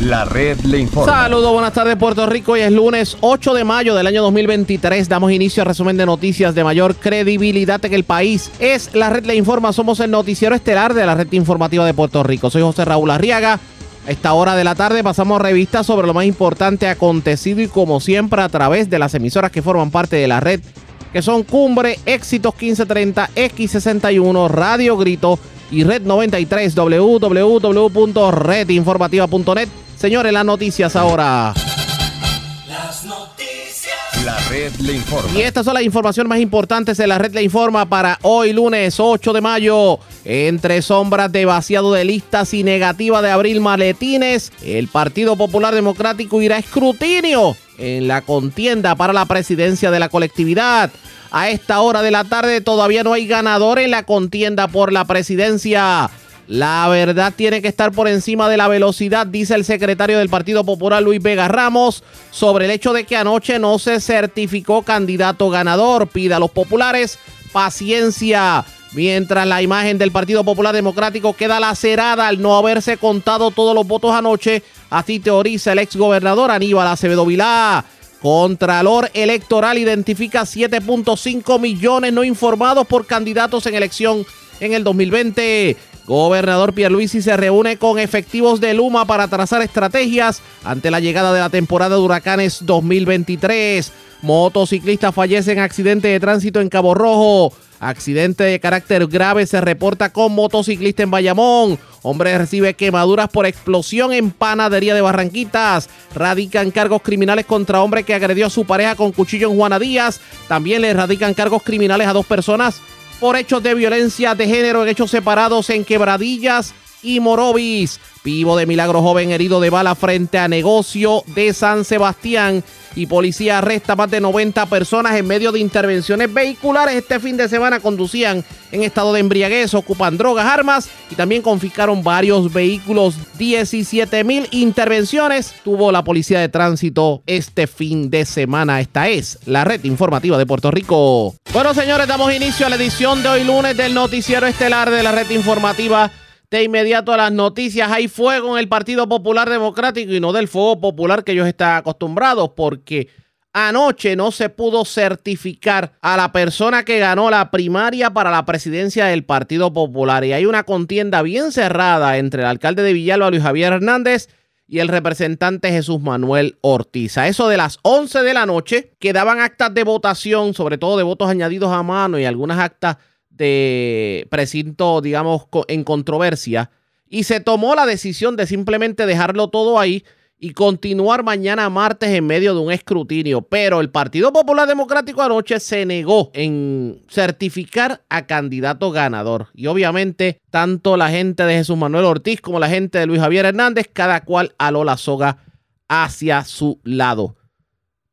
La red le informa. Saludos, buenas tardes Puerto Rico. Hoy es lunes 8 de mayo del año 2023. Damos inicio al resumen de noticias de mayor credibilidad en el país. Es La red le informa. Somos el noticiero estelar de la red informativa de Puerto Rico. Soy José Raúl Arriaga. A esta hora de la tarde pasamos revistas sobre lo más importante acontecido y como siempre a través de las emisoras que forman parte de la red, que son Cumbre, Éxitos 1530, X61, Radio Grito y Red 93, www.redinformativa.net. Señores, las noticias ahora. Las noticias. La red le informa. Y estas son las informaciones más importantes de la red le informa para hoy lunes 8 de mayo. Entre sombras de vaciado de listas y negativa de abril maletines, el Partido Popular Democrático irá a escrutinio en la contienda para la presidencia de la colectividad. A esta hora de la tarde todavía no hay ganador en la contienda por la presidencia. La verdad tiene que estar por encima de la velocidad, dice el secretario del Partido Popular Luis Vega Ramos, sobre el hecho de que anoche no se certificó candidato ganador. Pide a los populares paciencia. Mientras la imagen del Partido Popular Democrático queda lacerada al no haberse contado todos los votos anoche, así teoriza el exgobernador Aníbal Acevedo Vilá. Contralor Electoral identifica 7.5 millones no informados por candidatos en elección en el 2020. Gobernador Pierluisi se reúne con efectivos de Luma para trazar estrategias ante la llegada de la temporada de huracanes 2023. Motociclista fallece en accidente de tránsito en Cabo Rojo. Accidente de carácter grave se reporta con motociclista en Bayamón. Hombre recibe quemaduras por explosión en panadería de Barranquitas. Radican cargos criminales contra hombre que agredió a su pareja con cuchillo en Juana Díaz. También le radican cargos criminales a dos personas por hechos de violencia de género en hechos separados en Quebradillas y Morovis. Vivo de milagro joven herido de bala frente a negocio de San Sebastián. Y policía arresta más de 90 personas en medio de intervenciones vehiculares. Este fin de semana conducían en estado de embriaguez, ocupan drogas, armas y también confiscaron varios vehículos. 17 mil intervenciones tuvo la policía de tránsito este fin de semana. Esta es la red informativa de Puerto Rico. Bueno, señores, damos inicio a la edición de hoy lunes del noticiero estelar de la red informativa de inmediato a las noticias. Hay fuego en el Partido Popular Democrático y no del fuego popular que ellos están acostumbrados, porque anoche no se pudo certificar a la persona que ganó la primaria para la presidencia del Partido Popular. Y hay una contienda bien cerrada entre el alcalde de Villalba, Luis Javier Hernández, y el representante Jesús Manuel Ortiz. Eso de las 11 de la noche quedaban actas de votación, sobre todo de votos añadidos a mano y algunas actas de precinto, digamos, en controversia, y se tomó la decisión de simplemente dejarlo todo ahí y continuar mañana martes en medio de un escrutinio. Pero el Partido Popular Democrático anoche se negó en certificar a candidato ganador. Y obviamente, tanto la gente de Jesús Manuel Ortiz como la gente de Luis Javier Hernández, cada cual aló la soga hacia su lado.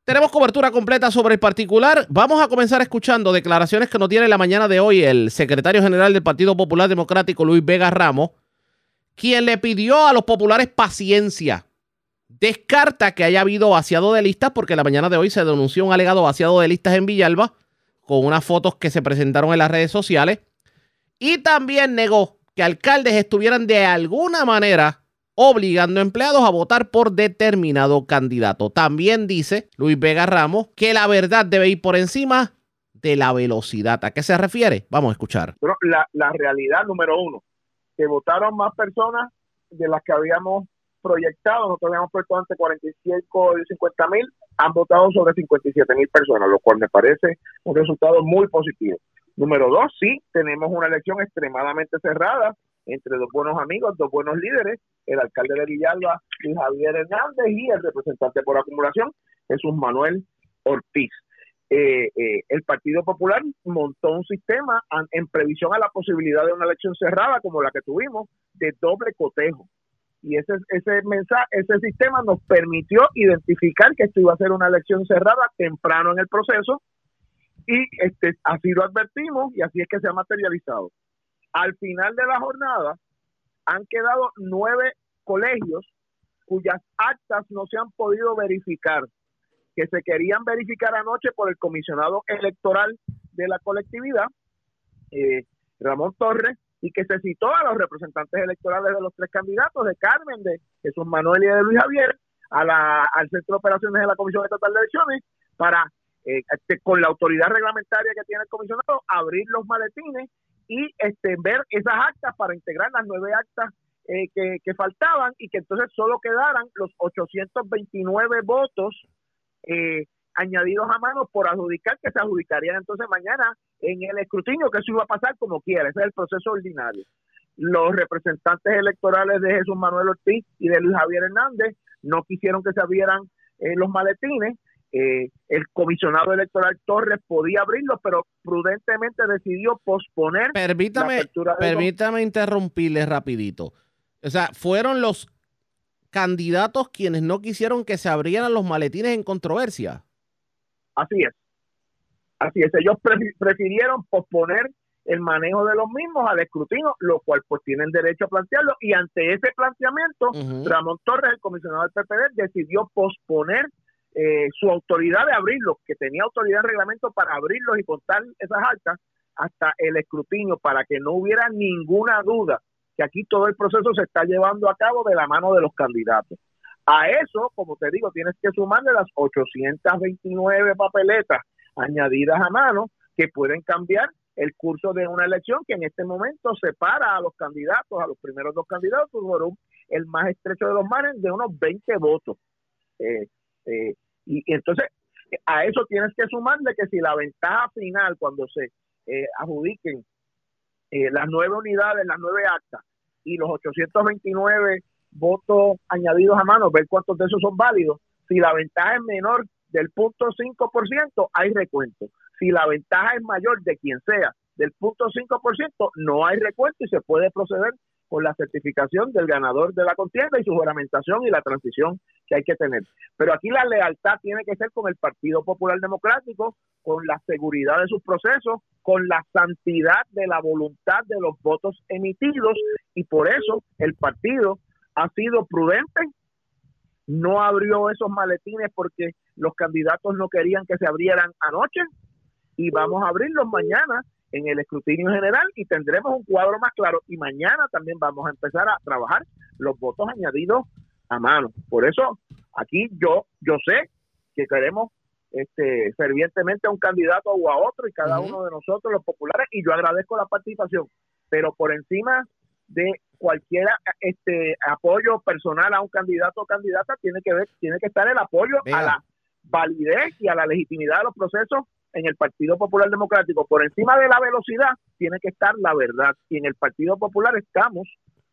Tenemos cobertura completa sobre el particular. Vamos a comenzar escuchando declaraciones que nos tiene la mañana de hoy el secretario general del Partido Popular Democrático, Luis Vega Ramos, quien le pidió a los populares paciencia. Descarta que haya habido vaciado de listas, porque la mañana de hoy se denunció un alegado vaciado de listas en Villalba, con unas fotos que se presentaron en las redes sociales. Y también negó que alcaldes estuvieran de alguna manera obligando a empleados a votar por determinado candidato. También dice Luis Vega Ramos que la verdad debe ir por encima de la velocidad. ¿A qué se refiere? Vamos a escuchar. La, realidad número uno, que votaron más personas de las que habíamos proyectado, nosotros habíamos puesto antes 45 y 50 mil, han votado sobre 57 mil personas, lo cual me parece un resultado muy positivo. Número dos, sí, tenemos una elección extremadamente cerrada, entre dos buenos amigos, dos buenos líderes, el alcalde de Villalba, Javier Hernández, y el representante por acumulación, Jesús Manuel Ortiz. Eh, eh, el Partido Popular montó un sistema en previsión a la posibilidad de una elección cerrada como la que tuvimos, de doble cotejo. Y ese, ese mensaje, ese sistema nos permitió identificar que esto iba a ser una elección cerrada temprano en el proceso, y este, así lo advertimos y así es que se ha materializado. Al final de la jornada han quedado nueve colegios cuyas actas no se han podido verificar, que se querían verificar anoche por el comisionado electoral de la colectividad, eh, Ramón Torres, y que se citó a los representantes electorales de los tres candidatos, de Carmen, de, Jesús Manuel y de Luis Javier a la, al Centro de Operaciones de la Comisión Estatal de Elecciones para, eh, este, con la autoridad reglamentaria que tiene el comisionado, abrir los maletines y este, ver esas actas para integrar las nueve actas eh, que, que, faltaban y que entonces solo quedaran los 829 votos eh, añadidos a mano por adjudicar que se adjudicarían entonces mañana en el escrutinio, que eso iba a pasar como quiera, ese es el proceso ordinario. Los representantes electorales de Jesús Manuel Ortiz y de Luis Javier Hernández no quisieron que se abrieran eh, los maletines. Eh, el comisionado electoral Torres podía abrirlos, pero prudentemente decidió posponer. Permítame, permítame interrumpirle rapidito. O sea, fueron los candidatos quienes no quisieron que se abrieran los maletines en controversia. Así es. Así es. Ellos prefirieron posponer el manejo de los mismos al escrutinio, lo cual pues tienen derecho a plantearlo. Y ante ese planteamiento, Ramón Torres, el comisionado del PPD, decidió posponer eh, su autoridad de abrirlos, que tenía autoridad de reglamento para abrirlos y contar esas actas hasta el escrutinio, para que no hubiera ninguna duda que aquí todo el proceso se está llevando a cabo de la mano de los candidatos. A eso, como te digo, tienes que sumarle las 829 papeletas añadidas a mano que pueden cambiar el curso de una elección que en este momento separa a los candidatos, a los primeros dos candidatos, por el más estrecho de los mares de unos 20 votos. Eh, eh, y, entonces, a eso tienes que sumarle que si la ventaja final, cuando se eh, adjudiquen las nueve unidades, las nueve actas y los 829 votos añadidos a mano, ver cuántos de esos son válidos. Si la ventaja es menor del punto 5%, hay recuento. Si la ventaja es mayor de quien sea del punto 5%, no hay recuento y se puede proceder con la certificación del ganador de la contienda y su juramentación y la transición que hay que tener. Pero aquí la lealtad tiene que ser con el Partido Popular Democrático, con la seguridad de sus procesos, con la santidad de la voluntad de los votos emitidos y por eso el partido ha sido prudente, no abrió esos maletines porque los candidatos no querían que se abrieran anoche y vamos a abrirlos mañana en el escrutinio general y tendremos un cuadro más claro. Y mañana también vamos a empezar a trabajar los votos añadidos a mano. Por eso aquí yo yo sé que queremos este fervientemente a un candidato o a otro y cada uno de nosotros los populares y yo agradezco la participación, pero por encima de cualquier este apoyo personal a un candidato o candidata tiene que ver tiene que estar el apoyo a la validez y a la legitimidad de los procesos en el Partido Popular Democrático. Por encima de la velocidad tiene que estar la verdad y en el Partido Popular estamos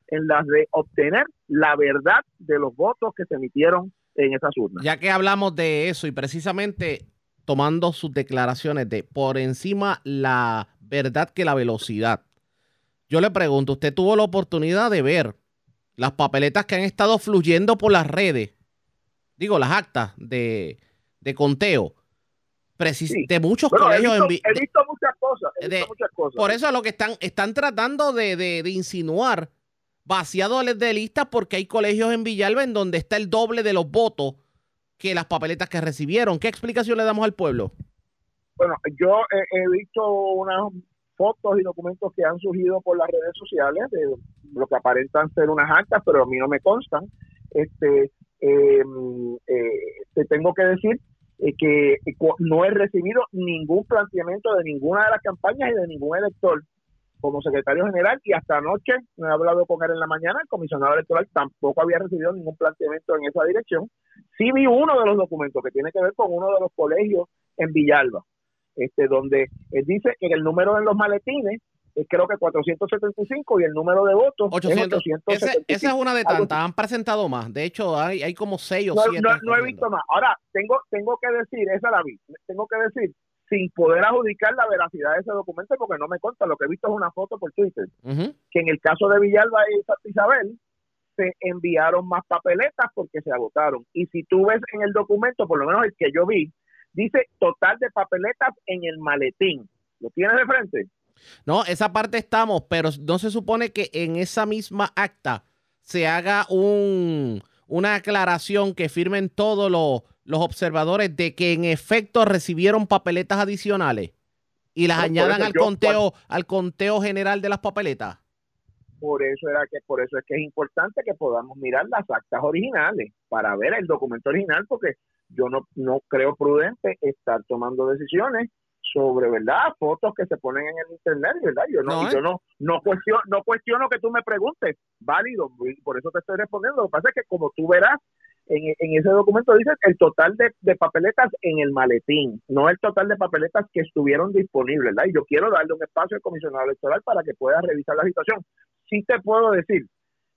en las de obtener la verdad de los votos que se emitieron en esas urnas. Ya que hablamos de eso y precisamente tomando sus declaraciones de por encima la verdad que la velocidad. Yo le pregunto, ¿usted tuvo la oportunidad de ver las papeletas que han estado fluyendo por las redes? Digo, las actas de, conteo. De muchos colegios. He visto, he visto muchas cosas. Por eso lo que están, están tratando de, de, insinuar vaciado de listas porque hay colegios en Villalba en donde está el doble de los votos que las papeletas que recibieron. ¿Qué explicación le damos al pueblo? Bueno, yo he, he visto unas fotos y documentos que han surgido por las redes sociales de lo que aparentan ser unas actas, pero a mí no me constan. Este, em, eh, te tengo que decir eh, que no he recibido ningún planteamiento de ninguna de las campañas y de ningún elector como secretario general y hasta anoche me he hablado con él en la mañana, el comisionado electoral tampoco había recibido ningún planteamiento en esa dirección. Sí vi uno de los documentos que tiene que ver con uno de los colegios en Villalba este, donde él dice que el número de los maletines es creo que 475 y el número de votos 800. es esa es una de tantas, han presentado más. De hecho, hay, hay como 6 o 7. No, he visto más. Ahora, tengo, tengo que decir, esa la vi, tengo que decir, sin poder adjudicar la veracidad de ese documento, porque no me consta, lo que he visto es una foto por Twitter, que en el caso de Villalba y Santa Isabel, se enviaron más papeletas porque se agotaron. Y si tú ves en el documento, por lo menos el que yo vi, Dice total de papeletas en el maletín. ¿Lo tienes de frente? No, esa parte estamos, pero no se supone que en esa misma acta se haga un, una aclaración que firmen todos los, los observadores de que en efecto recibieron papeletas adicionales y las añadan al conteo, al conteo general de las papeletas. Por eso era que por eso es que es importante que podamos mirar las actas originales para ver el documento original porque yo no no creo prudente estar tomando decisiones sobre verdad fotos que se ponen en el internet verdad yo no, yo ¿eh? no no cuestiono no cuestiono que tú me preguntes válido por eso te estoy respondiendo lo que pasa es que como tú verás en, ese documento dice el total de, papeletas en el maletín, no el total de papeletas que estuvieron disponibles, ¿verdad? Y yo quiero darle un espacio al comisionado electoral para que pueda revisar la situación. Sí te puedo decir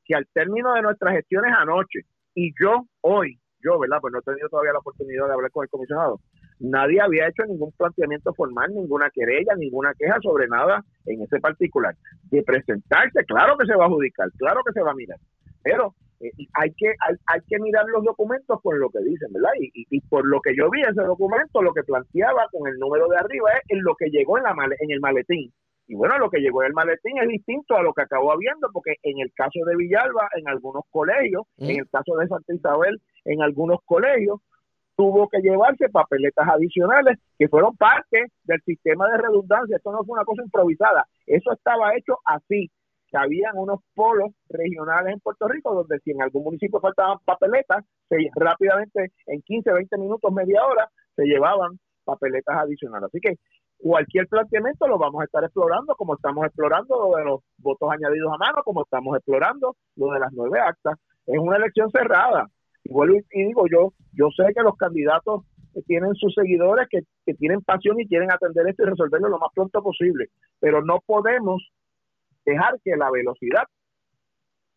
que al término de nuestras gestiones anoche y yo hoy, yo, ¿verdad? Pues no he tenido todavía la oportunidad de hablar con el comisionado. Nadie había hecho ningún planteamiento formal, ninguna querella, ninguna queja sobre nada en ese particular. De presentarse, claro que se va a adjudicar, claro que se va a mirar, pero eh, hay que hay, hay, que mirar los documentos por lo que dicen, ¿verdad? Y, y, por lo que yo vi ese documento, lo que planteaba con el número de arriba es en lo que llegó en, la en el maletín. Y bueno, lo que llegó en el maletín es distinto a lo que acabó habiendo, porque en el caso de Villalba, en algunos colegios, en el caso de Santa Isabel, en algunos colegios, tuvo que llevarse papeletas adicionales que fueron parte del sistema de redundancia. Esto no fue una cosa improvisada, eso estaba hecho así que habían unos polos regionales en Puerto Rico donde si en algún municipio faltaban papeletas, se, rápidamente en 15, 20 minutos, media hora, se llevaban papeletas adicionales. Así que cualquier planteamiento lo vamos a estar explorando, como estamos explorando lo de los votos añadidos a mano, como estamos explorando lo de las nueve actas. Es una elección cerrada. Y vuelvo y digo, yo, yo sé que los candidatos tienen sus seguidores que, que tienen pasión y quieren atender esto y resolverlo lo más pronto posible, pero no podemos dejar que la velocidad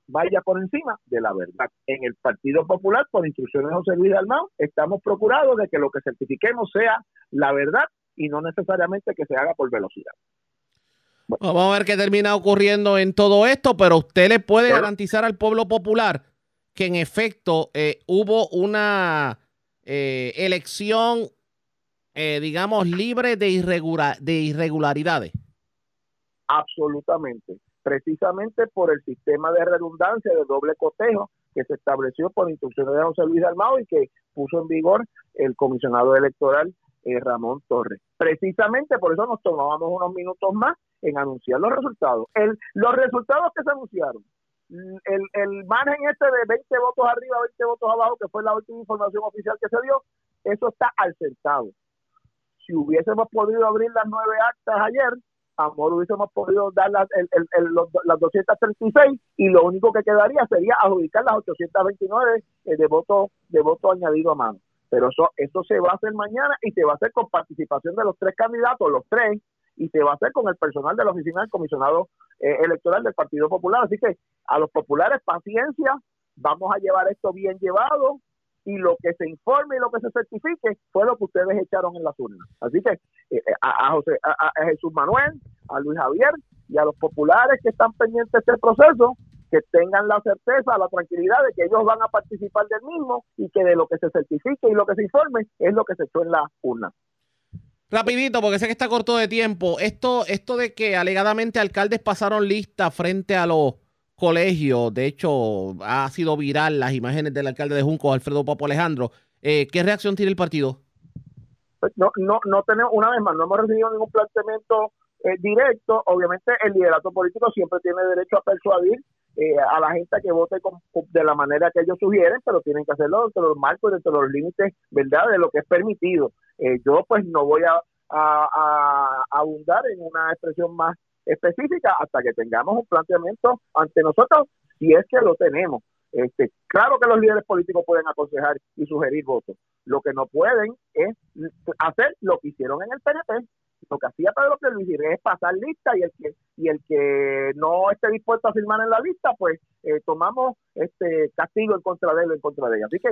vaya por encima de la verdad. En el Partido Popular, por instrucciones de José Luis Dalmau, estamos procurados de que lo que certifiquemos sea la verdad y no necesariamente que se haga por velocidad. Vamos a ver qué termina ocurriendo en todo esto, pero usted le puede garantizar al pueblo popular que en efecto eh, hubo una eh, elección, eh, digamos, libre de, de irregularidades. Absolutamente. Precisamente por el sistema de redundancia de doble cotejo que se estableció por instrucciones de José Luis Almao y que puso en vigor el comisionado electoral eh, Ramón Torres. Precisamente por eso nos tomábamos unos minutos más en anunciar los resultados. El, los resultados que se anunciaron, el, el margen este de 20 votos arriba, 20 votos abajo, que fue la última información oficial que se dio, eso está al centavo. Si hubiésemos podido abrir las nueve actas ayer, Amor hubiésemos podido dar las, el, el, las 236 y lo único que quedaría sería adjudicar las 829 eh, de voto de voto añadido a mano. Pero eso, eso se va a hacer mañana y se va a hacer con participación de los tres candidatos, los tres, y se va a hacer con el personal de la oficina del comisionado eh, electoral del Partido Popular. Así que a los populares, paciencia, vamos a llevar esto bien llevado, y lo que se informe y lo que se certifique fue lo que ustedes echaron en las urnas. Así que eh, a, José, a, Jesús Manuel, a Luis Javier y a los populares que están pendientes de este proceso, que tengan la certeza, la tranquilidad de que ellos van a participar del mismo y que de lo que se certifique y lo que se informe es lo que se echó en las urnas. Rapidito, porque sé que está corto de tiempo. Esto, esto de que alegadamente alcaldes pasaron lista frente a los colegio, de hecho, ha sido viral las imágenes del alcalde de Junco, Alfredo Papo Alejandro. Eh, ¿Qué reacción tiene el partido? Pues no, no, no tenemos, una vez más, no hemos recibido ningún planteamiento eh, directo. Obviamente, el liderato político siempre tiene derecho a persuadir eh, a la gente a que vote de la manera que ellos sugieren, pero tienen que hacerlo dentro de los marcos, dentro de los límites, ¿verdad?, de lo que es permitido. Yo, pues, no voy a, a abundar en una expresión más específica hasta que tengamos un planteamiento ante nosotros, si es que lo tenemos. Este, claro que los líderes políticos pueden aconsejar y sugerir votos. Lo que no pueden es hacer lo que hicieron en el PNP. Lo que hacía Pedro Luis es pasar lista y el que y el que no esté dispuesto a firmar en la lista, pues eh, tomamos este castigo en contra de él, en contra de ella. Así que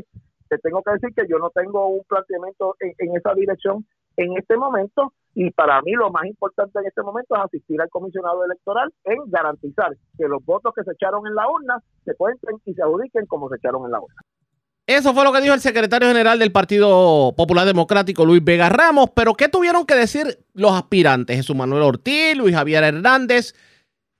te tengo que decir que yo no tengo un planteamiento en esa dirección en este momento y para mí lo más importante en este momento es asistir al comisionado electoral en garantizar que los votos que se echaron en la urna se cuenten y se adjudiquen como se echaron en la urna. Eso fue lo que dijo el secretario general del Partido Popular Democrático, Luis Vega Ramos. Pero ¿qué tuvieron que decir los aspirantes? Jesús Manuel Ortiz, Luis Javier Hernández,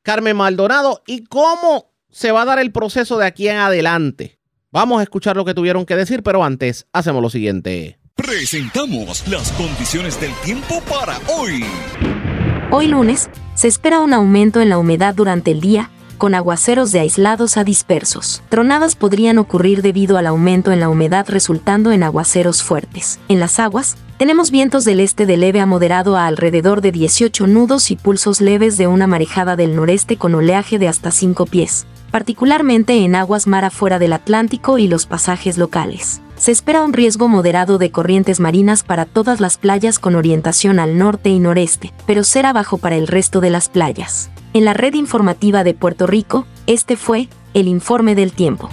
Carmen Maldonado y cómo se va a dar el proceso de aquí en adelante. Vamos a escuchar lo que tuvieron que decir, pero antes hacemos lo siguiente. Presentamos las condiciones del tiempo para hoy. Hoy lunes, se espera un aumento en la humedad durante el día con aguaceros de aislados a dispersos. Tronadas podrían ocurrir debido al aumento en la humedad resultando en aguaceros fuertes. En las aguas, tenemos vientos del este de leve a moderado a alrededor de 18 nudos y pulsos leves de una marejada del noreste con oleaje de hasta 5 pies, particularmente en aguas mar afuera del Atlántico y los pasajes locales. Se espera un riesgo moderado de corrientes marinas para todas las playas con orientación al norte y noreste, pero será bajo para el resto de las playas. En la red informativa de Puerto Rico, este fue el informe del tiempo.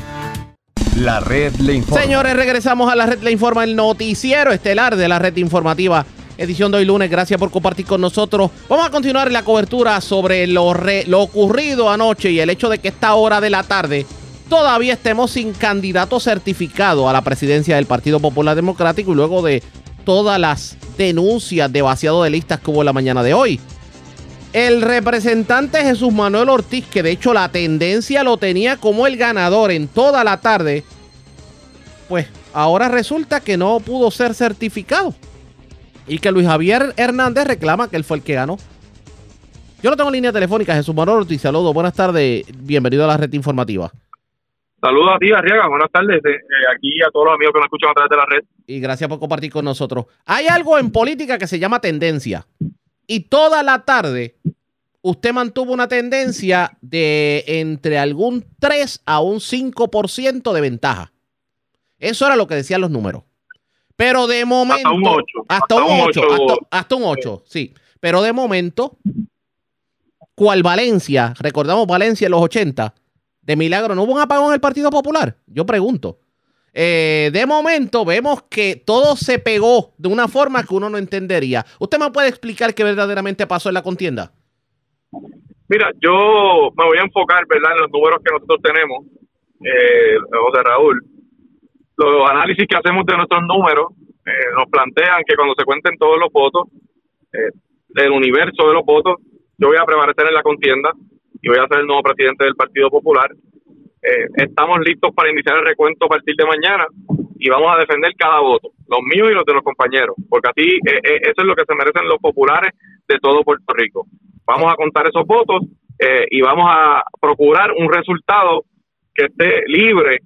La red le informa. Señores, regresamos a la red le informa, el noticiero estelar de la red informativa. Edición de hoy lunes, gracias por compartir con nosotros. Vamos a continuar la cobertura sobre lo, lo ocurrido anoche y el hecho de que esta hora de la tarde todavía estemos sin candidato certificado a la presidencia del Partido Popular Democrático y luego de todas las denuncias de vaciado de listas que hubo la mañana de hoy. El representante Jesús Manuel Ortiz, que de hecho la tendencia lo tenía como el ganador en toda la tarde, pues ahora resulta que no pudo ser certificado. Y que Luis Javier Hernández reclama que él fue el que ganó. Yo no tengo línea telefónica, Jesús Manuel Ortiz, saludos, buenas tardes, bienvenido a la red informativa. Saludos a ti, Arriaga. Buenas tardes. Eh, aquí a todos los amigos que nos escuchan a través de la red. Y gracias por compartir con nosotros. Hay algo en política que se llama tendencia. Y toda la tarde usted mantuvo una tendencia de entre algún 3 a un 5% de ventaja. Eso era lo que decían los números. Pero de momento. Hasta un 8. Hasta, un 8. hasta, un 8, sí. Pero de momento, cual Valencia, recordamos Valencia en los 80, de milagro, ¿no hubo un apagón en el Partido Popular? Yo pregunto. Eh, de momento vemos que todo se pegó de una forma que uno no entendería. ¿Usted me puede explicar qué verdaderamente pasó en la contienda? Mira, yo me voy a enfocar ¿verdad? en los números que nosotros tenemos, eh, José Raúl. Los análisis que hacemos de nuestros números eh, nos plantean que cuando se cuenten todos los votos, eh, del universo de los votos, yo voy a prevalecer en la contienda y voy a ser el nuevo presidente del Partido Popular. Eh, estamos listos para iniciar el recuento a partir de mañana y vamos a defender cada voto, los míos y los de los compañeros, porque así eh, eh, eso es lo que se merecen los populares de todo Puerto Rico. Vamos a contar esos votos y vamos a procurar un resultado que esté libre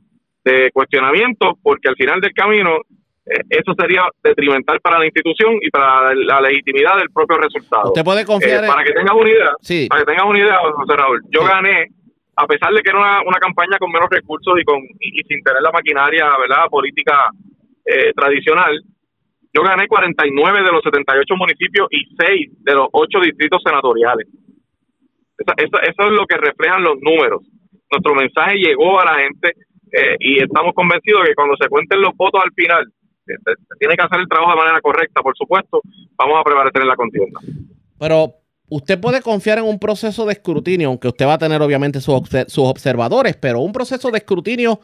de cuestionamiento, porque al final del camino eh, eso sería detrimental para la institución y para la legitimidad del propio resultado. Usted puede confiar eh, Para que tengas una idea, sí. para que tengas una idea, José Raúl, yo gané, a pesar de que era una, campaña con menos recursos y, con, y, sin tener la maquinaria verdad política eh, tradicional, yo gané 49 de los 78 municipios y 6 de los 8 distritos senatoriales. Eso, eso es lo que reflejan los números. Nuestro mensaje llegó a la gente y estamos convencidos de que cuando se cuenten los votos al final, tiene que hacer el trabajo de manera correcta, por supuesto, vamos a prevalecer en la contienda. Pero usted puede confiar en un proceso de escrutinio, aunque usted va a tener obviamente sus, observadores, pero un proceso de escrutinio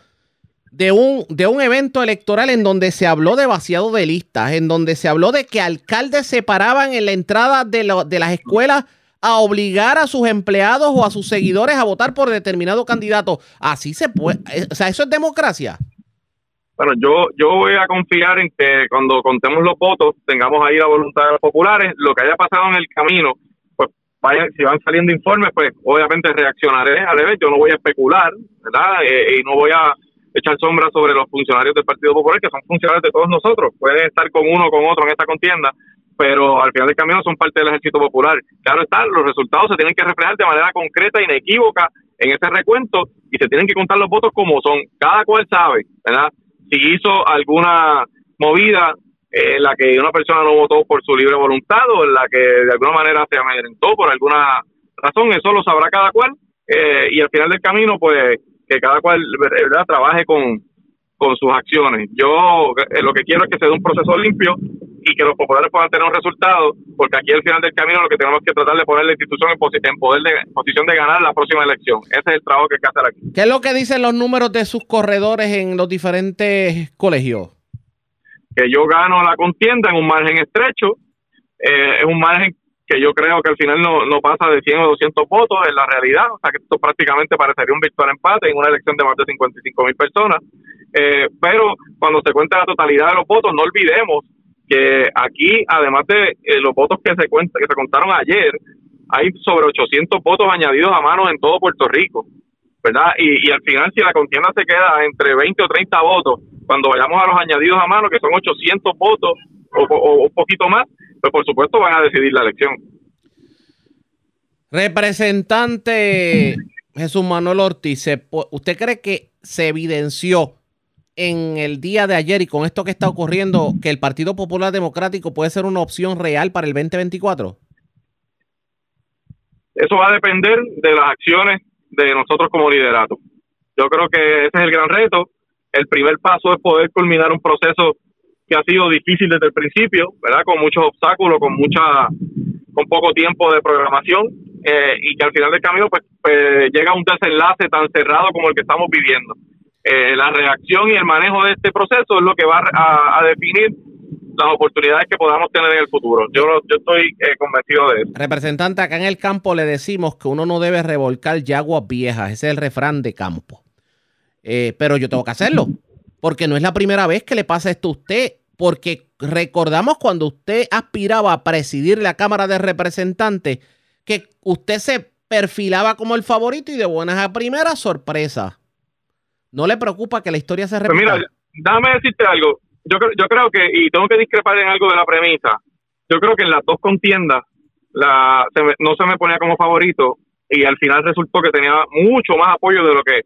de un, de un evento electoral en donde se habló de vaciado de listas, en donde se habló de que alcaldes se paraban en la entrada de, de las escuelas a obligar a sus empleados o a sus seguidores a votar por determinado candidato. Así se puede, eh, o sea, eso es democracia. Bueno, yo, yo voy a confiar en que cuando contemos los votos tengamos ahí la voluntad de los populares. Lo que haya pasado en el camino, vayan, si van saliendo informes, pues obviamente reaccionaré a revés. Yo no voy a especular, ¿verdad? Eh, y no voy a echar sombra sobre los funcionarios del Partido Popular, que son funcionarios de todos nosotros. Pueden estar con uno o con otro en esta contienda, pero al final del camino son parte del ejército popular. Claro está, los resultados se tienen que reflejar de manera concreta, inequívoca en ese recuento y se tienen que contar los votos como son. Cada cual sabe, ¿verdad? si hizo alguna movida en la que una persona no votó por su libre voluntad o en la que de alguna manera se amedrentó por alguna razón, eso lo sabrá cada cual eh, y al final del camino pues que cada cual ¿verdad? trabaje con, con sus acciones. Yo eh, lo que quiero es que se dé un proceso limpio y que los populares puedan tener un resultado, porque aquí al final del camino lo que tenemos que tratar de poner la institución en, poder de, posición de ganar la próxima elección. Ese es el trabajo que hay que hacer aquí. ¿Qué es lo que dicen los números de sus corredores en los diferentes colegios? Que yo gano la contienda en un margen estrecho, eh, es un margen que yo creo que al final no, no pasa de 100 o 200 votos en la realidad, o sea que esto prácticamente parecería un victoria empate en una elección de más de 55 mil personas. Eh, pero cuando se cuenta la totalidad de los votos, no olvidemos que aquí, además de eh, los votos que se cuenta, que se contaron ayer, hay sobre 800 votos añadidos a mano en todo Puerto Rico, ¿verdad? Y, y al final, si la contienda se queda entre 20 o 30 votos, cuando vayamos a los añadidos a mano, que son 800 votos o, un poquito más, pues por supuesto van a decidir la elección. Representante Jesús Manuel Ortiz, ¿usted cree que se evidenció en el día de ayer y con esto que está ocurriendo que el Partido Popular Democrático puede ser una opción real para el 2024? Eso va a depender de las acciones de nosotros como liderato. Yo creo que ese es el gran reto. El primer paso es poder culminar un proceso que ha sido difícil desde el principio, ¿verdad? Con muchos obstáculos, con mucha, con poco tiempo de programación eh, y que al final del camino pues, pues, llega a un desenlace tan cerrado como el que estamos viviendo. Eh, la reacción y el manejo de este proceso es lo que va a, definir las oportunidades que podamos tener en el futuro. Yo, yo estoy eh, convencido de eso. Representante, acá en el campo le decimos que uno no debe revolcar yaguas viejas, ese es el refrán de campo. Pero yo tengo que hacerlo, porque no es la primera vez que le pasa esto a usted porque recordamos cuando usted aspiraba a presidir la Cámara de Representantes, que usted se perfilaba como el favorito y de buenas a primeras, sorpresa. ¿No le preocupa que la historia se repita? Pues mira, déjame decirte algo. Yo, yo creo que, y tengo que discrepar en algo de la premisa, yo creo que en las dos contiendas la, no se me ponía como favorito y al final resultó que tenía mucho más apoyo de lo que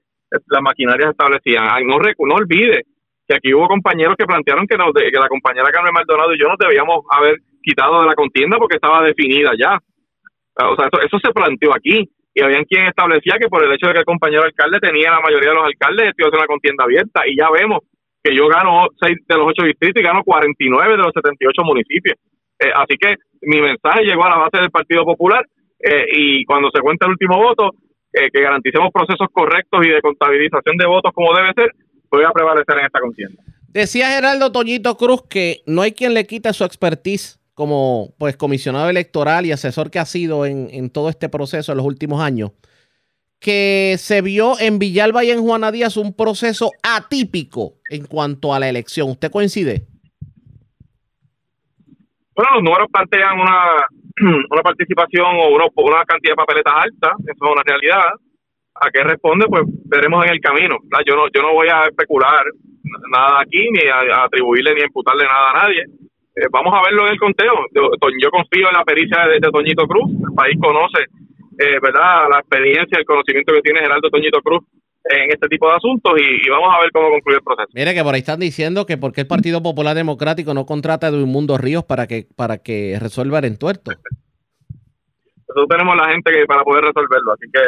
las maquinarias establecían. no, no olvide que aquí hubo compañeros que plantearon que, que la compañera Carmen Maldonado y yo nos debíamos haber quitado de la contienda porque estaba definida ya. O sea, eso, se planteó aquí. Y habían quien establecía que por el hecho de que el compañero alcalde tenía la mayoría de los alcaldes, esto una contienda abierta. Y ya vemos que yo gano 6 de los 8 distritos y gano 49 de los 78 municipios. Eh, así que mi mensaje llegó a la base del Partido Popular eh, y cuando se cuenta el último voto, eh, que garanticemos procesos correctos y de contabilización de votos como debe ser, voy a prevalecer en esta contienda. Decía Geraldo Toñito Cruz que no hay quien le quite su expertise como pues comisionado electoral y asesor que ha sido en, todo este proceso en los últimos años, que se vio en Villalba y en Juana Díaz un proceso atípico en cuanto a la elección. ¿Usted coincide? Bueno, los números plantean una, una participación o una, una cantidad de papeletas alta, eso es una realidad a qué responde, pues veremos en el camino. Yo no, yo no voy a especular nada aquí, ni a, atribuirle ni a imputarle nada a nadie. Eh, vamos a verlo en el conteo. Yo, confío en la pericia de, Toñito Cruz. El país conoce, eh, ¿verdad?, la experiencia, el conocimiento que tiene Geraldo Toñito Cruz en este tipo de asuntos y, vamos a ver cómo concluye el proceso. Mire que por ahí están diciendo que por qué el Partido Popular Democrático no contrata de un mundo Ríos para que para que resuelva el entuerto. Nosotros tenemos la gente que para poder resolverlo, así que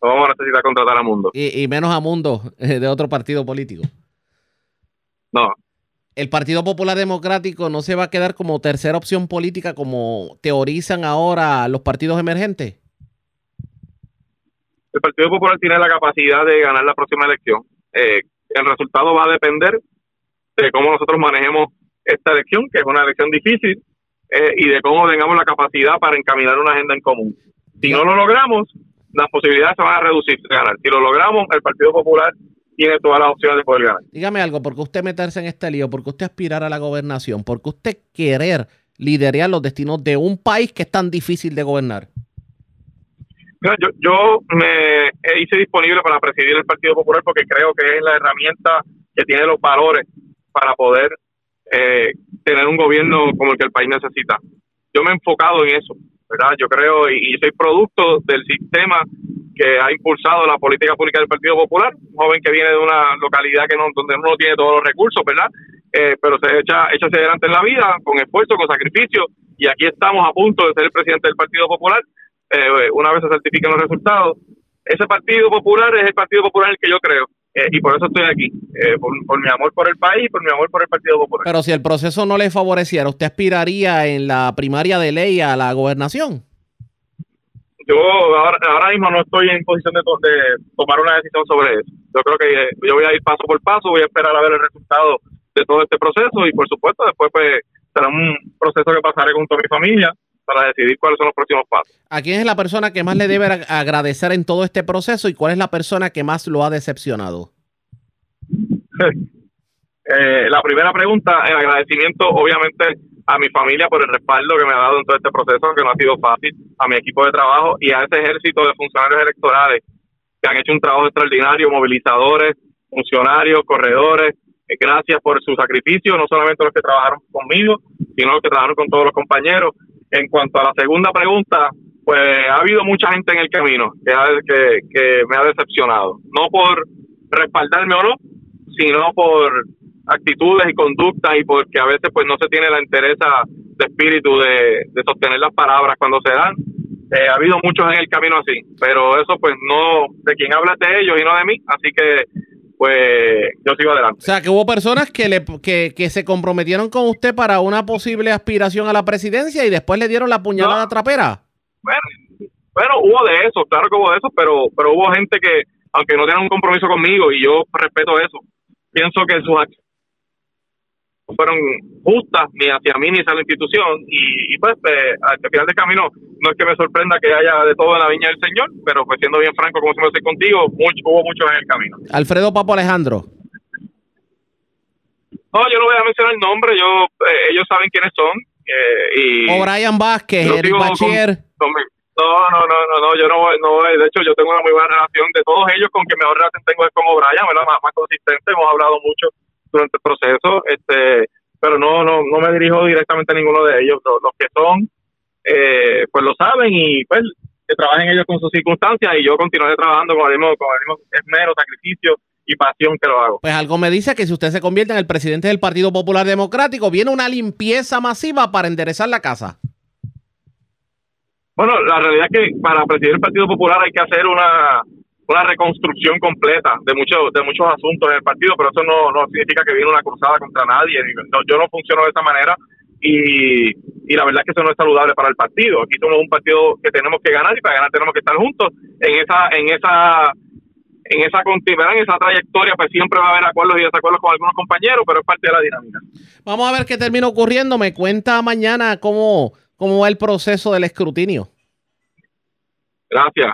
vamos a necesitar contratar a Mundo. Y, menos a Mundo eh, de otro partido político. No. El Partido Popular Democrático no se va a quedar como tercera opción política como teorizan ahora los partidos emergentes. El Partido Popular tiene la capacidad de ganar la próxima elección. Eh, el resultado va a depender de cómo nosotros manejemos esta elección, que es una elección difícil, eh, y de cómo tengamos la capacidad para encaminar una agenda en común. Si no lo logramos, las posibilidades se van a reducir de ganar. Si lo logramos, el Partido Popular tiene todas las opciones de poder ganar. Dígame algo, ¿por qué usted meterse en este lío? ¿Por qué usted aspirar a la gobernación? ¿Por qué usted querer liderar los destinos de un país que es tan difícil de gobernar? Yo, yo me hice disponible para presidir el Partido Popular porque creo que es la herramienta que tiene los valores para poder eh, tener un gobierno como el que el país necesita. Yo me he enfocado en eso. ¿verdad? Yo creo, y, soy producto del sistema que ha impulsado la política pública del Partido Popular, un joven que viene de una localidad que no, donde no tiene todos los recursos, ¿verdad? Eh, pero se echa, echa hacia adelante en la vida, con esfuerzo, con sacrificio, y aquí estamos a punto de ser el presidente del Partido Popular, eh, una vez se certifiquen los resultados. Ese Partido Popular es el Partido Popular en el que yo creo. Eh, y por eso estoy aquí, eh, por, mi amor por el país, por mi amor por el Partido Popular. Pero si el proceso no le favoreciera, ¿usted aspiraría en la primaria de ley a la gobernación? Yo ahora, ahora mismo no estoy en posición de, tomar una decisión sobre eso. Yo creo que eh, yo voy a ir paso por paso, voy a esperar a ver el resultado de todo este proceso y por supuesto después pues será un proceso que pasaré con toda mi familia para decidir cuáles son los próximos pasos. ¿A quién es la persona que más le debe agradecer en todo este proceso y cuál es la persona que más lo ha decepcionado? Eh, la primera pregunta, el agradecimiento obviamente a mi familia por el respaldo que me ha dado en todo este proceso, que no ha sido fácil, a mi equipo de trabajo y a ese ejército de funcionarios electorales que han hecho un trabajo extraordinario, movilizadores, funcionarios, corredores. Eh, gracias por su sacrificio, no solamente los que trabajaron conmigo, sino los que trabajaron con todos los compañeros. En cuanto a la segunda pregunta, pues ha habido mucha gente en el camino que, que, que me ha decepcionado. No por respaldarme o no, sino por actitudes y conductas y porque a veces pues no se tiene la entereza de espíritu de, sostener las palabras cuando se dan. Eh, ha habido muchos en el camino así, pero eso pues no, de quien habla de ellos y no de mí, así que pues yo sigo adelante. O sea, que hubo personas que, le, que, que se comprometieron con usted para una posible aspiración a la presidencia y después le dieron la puñalada trapera. Bueno, bueno, hubo de eso, claro que hubo de eso, pero, pero hubo gente que, aunque no tienen un compromiso conmigo, y yo respeto eso, pienso que sus fueron justas ni hacia mí ni hacia la institución y, pues eh, al final del camino no es que me sorprenda que haya de todo en la viña del Señor, pero pues siendo bien franco como se me hace contigo, mucho, hubo muchos en el camino. Alfredo Papo Alejandro. No, yo no voy a mencionar el nombre, yo eh, ellos saben quiénes son. Eh, y o Brian Vázquez, Eric Bachier. no, no, no, no, no, yo no voy, no voy, de hecho yo tengo una muy buena relación de todos ellos, con quien mejor relación tengo es con O'Brien, Más, más consistente, hemos hablado mucho durante el proceso, este, pero no, no, no me dirijo directamente a ninguno de ellos. Los, que son, eh, pues lo saben y pues que trabajen ellos con sus circunstancias y yo continuaré trabajando con el mismo, con el mismo esmero, sacrificio y pasión que lo hago. Pues algo me dice que si usted se convierte en el presidente del Partido Popular Democrático, viene una limpieza masiva para enderezar la casa. Bueno, la realidad es que para presidir el Partido Popular hay que hacer una, una reconstrucción completa de muchos de muchos asuntos en el partido, pero eso no, no significa que viene una cruzada contra nadie. yo no funciono de esa manera y, y la verdad es que eso no es saludable para el partido. Aquí somos un partido que tenemos que ganar y para ganar tenemos que estar juntos en esa en esa en esa continuidad, en esa trayectoria, pues siempre va a haber acuerdos y desacuerdos con algunos compañeros, pero es parte de la dinámica. Vamos a ver qué termina ocurriendo. Me cuenta mañana cómo, cómo va el proceso del escrutinio. Gracias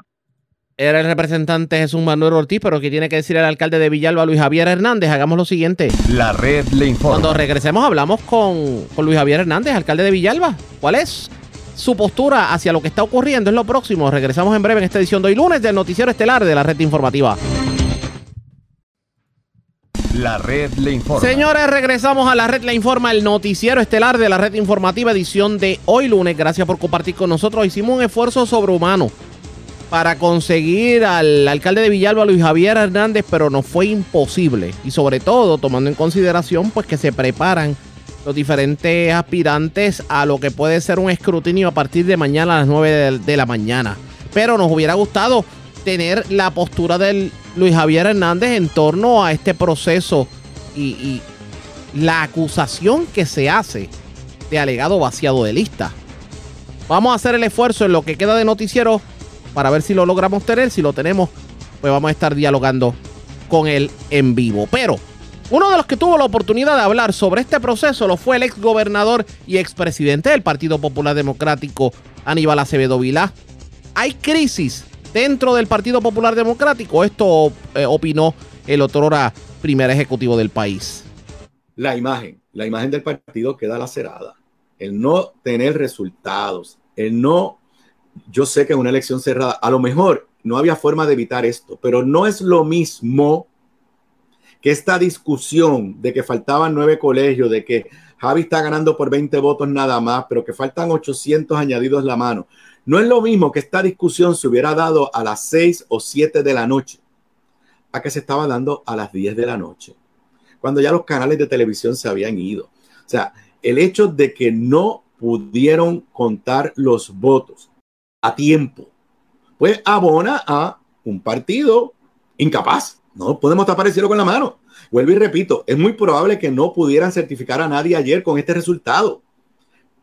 era el representante Jesús Manuel Ortiz, pero ¿qué tiene que decir el alcalde de Villalba, Luis Javier Hernández? Hagamos lo siguiente. La red le informa. Cuando regresemos hablamos con, Luis Javier Hernández, alcalde de Villalba. ¿Cuál es su postura hacia lo que está ocurriendo? Es lo próximo. Regresamos en breve en esta edición de hoy lunes del Noticiero Estelar de la red informativa. La red le informa. Señores, regresamos a la red le informa, el noticiero estelar de la red informativa, edición de hoy lunes. Gracias por compartir con nosotros. Hicimos un esfuerzo sobrehumano para conseguir al alcalde de Villalba, Luis Javier Hernández, pero no fue imposible. Y sobre todo, tomando en consideración pues que se preparan los diferentes aspirantes a lo que puede ser un escrutinio a partir de mañana a las 9 de, la mañana. Pero nos hubiera gustado tener la postura del Luis Javier Hernández en torno a este proceso y la acusación que se hace de alegado vaciado de lista. Vamos a hacer el esfuerzo en lo que queda de noticiero para ver si lo logramos tener. Si lo tenemos, pues vamos a estar dialogando con él en vivo. Pero uno de los que tuvo la oportunidad de hablar sobre este proceso lo fue el ex gobernador y expresidente del Partido Popular Democrático, Aníbal Acevedo Vilá. Hay crisis dentro del Partido Popular Democrático. Esto eh, opinó el otrora primer ejecutivo del país. La imagen, la imagen del partido queda lacerada. El no tener resultados, el no yo sé que en una elección cerrada, a lo mejor no había forma de evitar esto, pero no es lo mismo que esta discusión de que faltaban nueve colegios, de que Javi está ganando por 20 votos nada más, pero que faltan 800 añadidos la mano. No es lo mismo que esta discusión se hubiera dado a las 6 o 7 de la noche, a que se estaba dando a las 10 de la noche, cuando ya los canales de televisión se habían ido. O sea, el hecho de que no pudieron contar los votos a tiempo, pues abona a un partido incapaz. No podemos tapar el cielo con la mano. Vuelvo y repito, es muy probable que no pudieran certificar a nadie ayer con este resultado.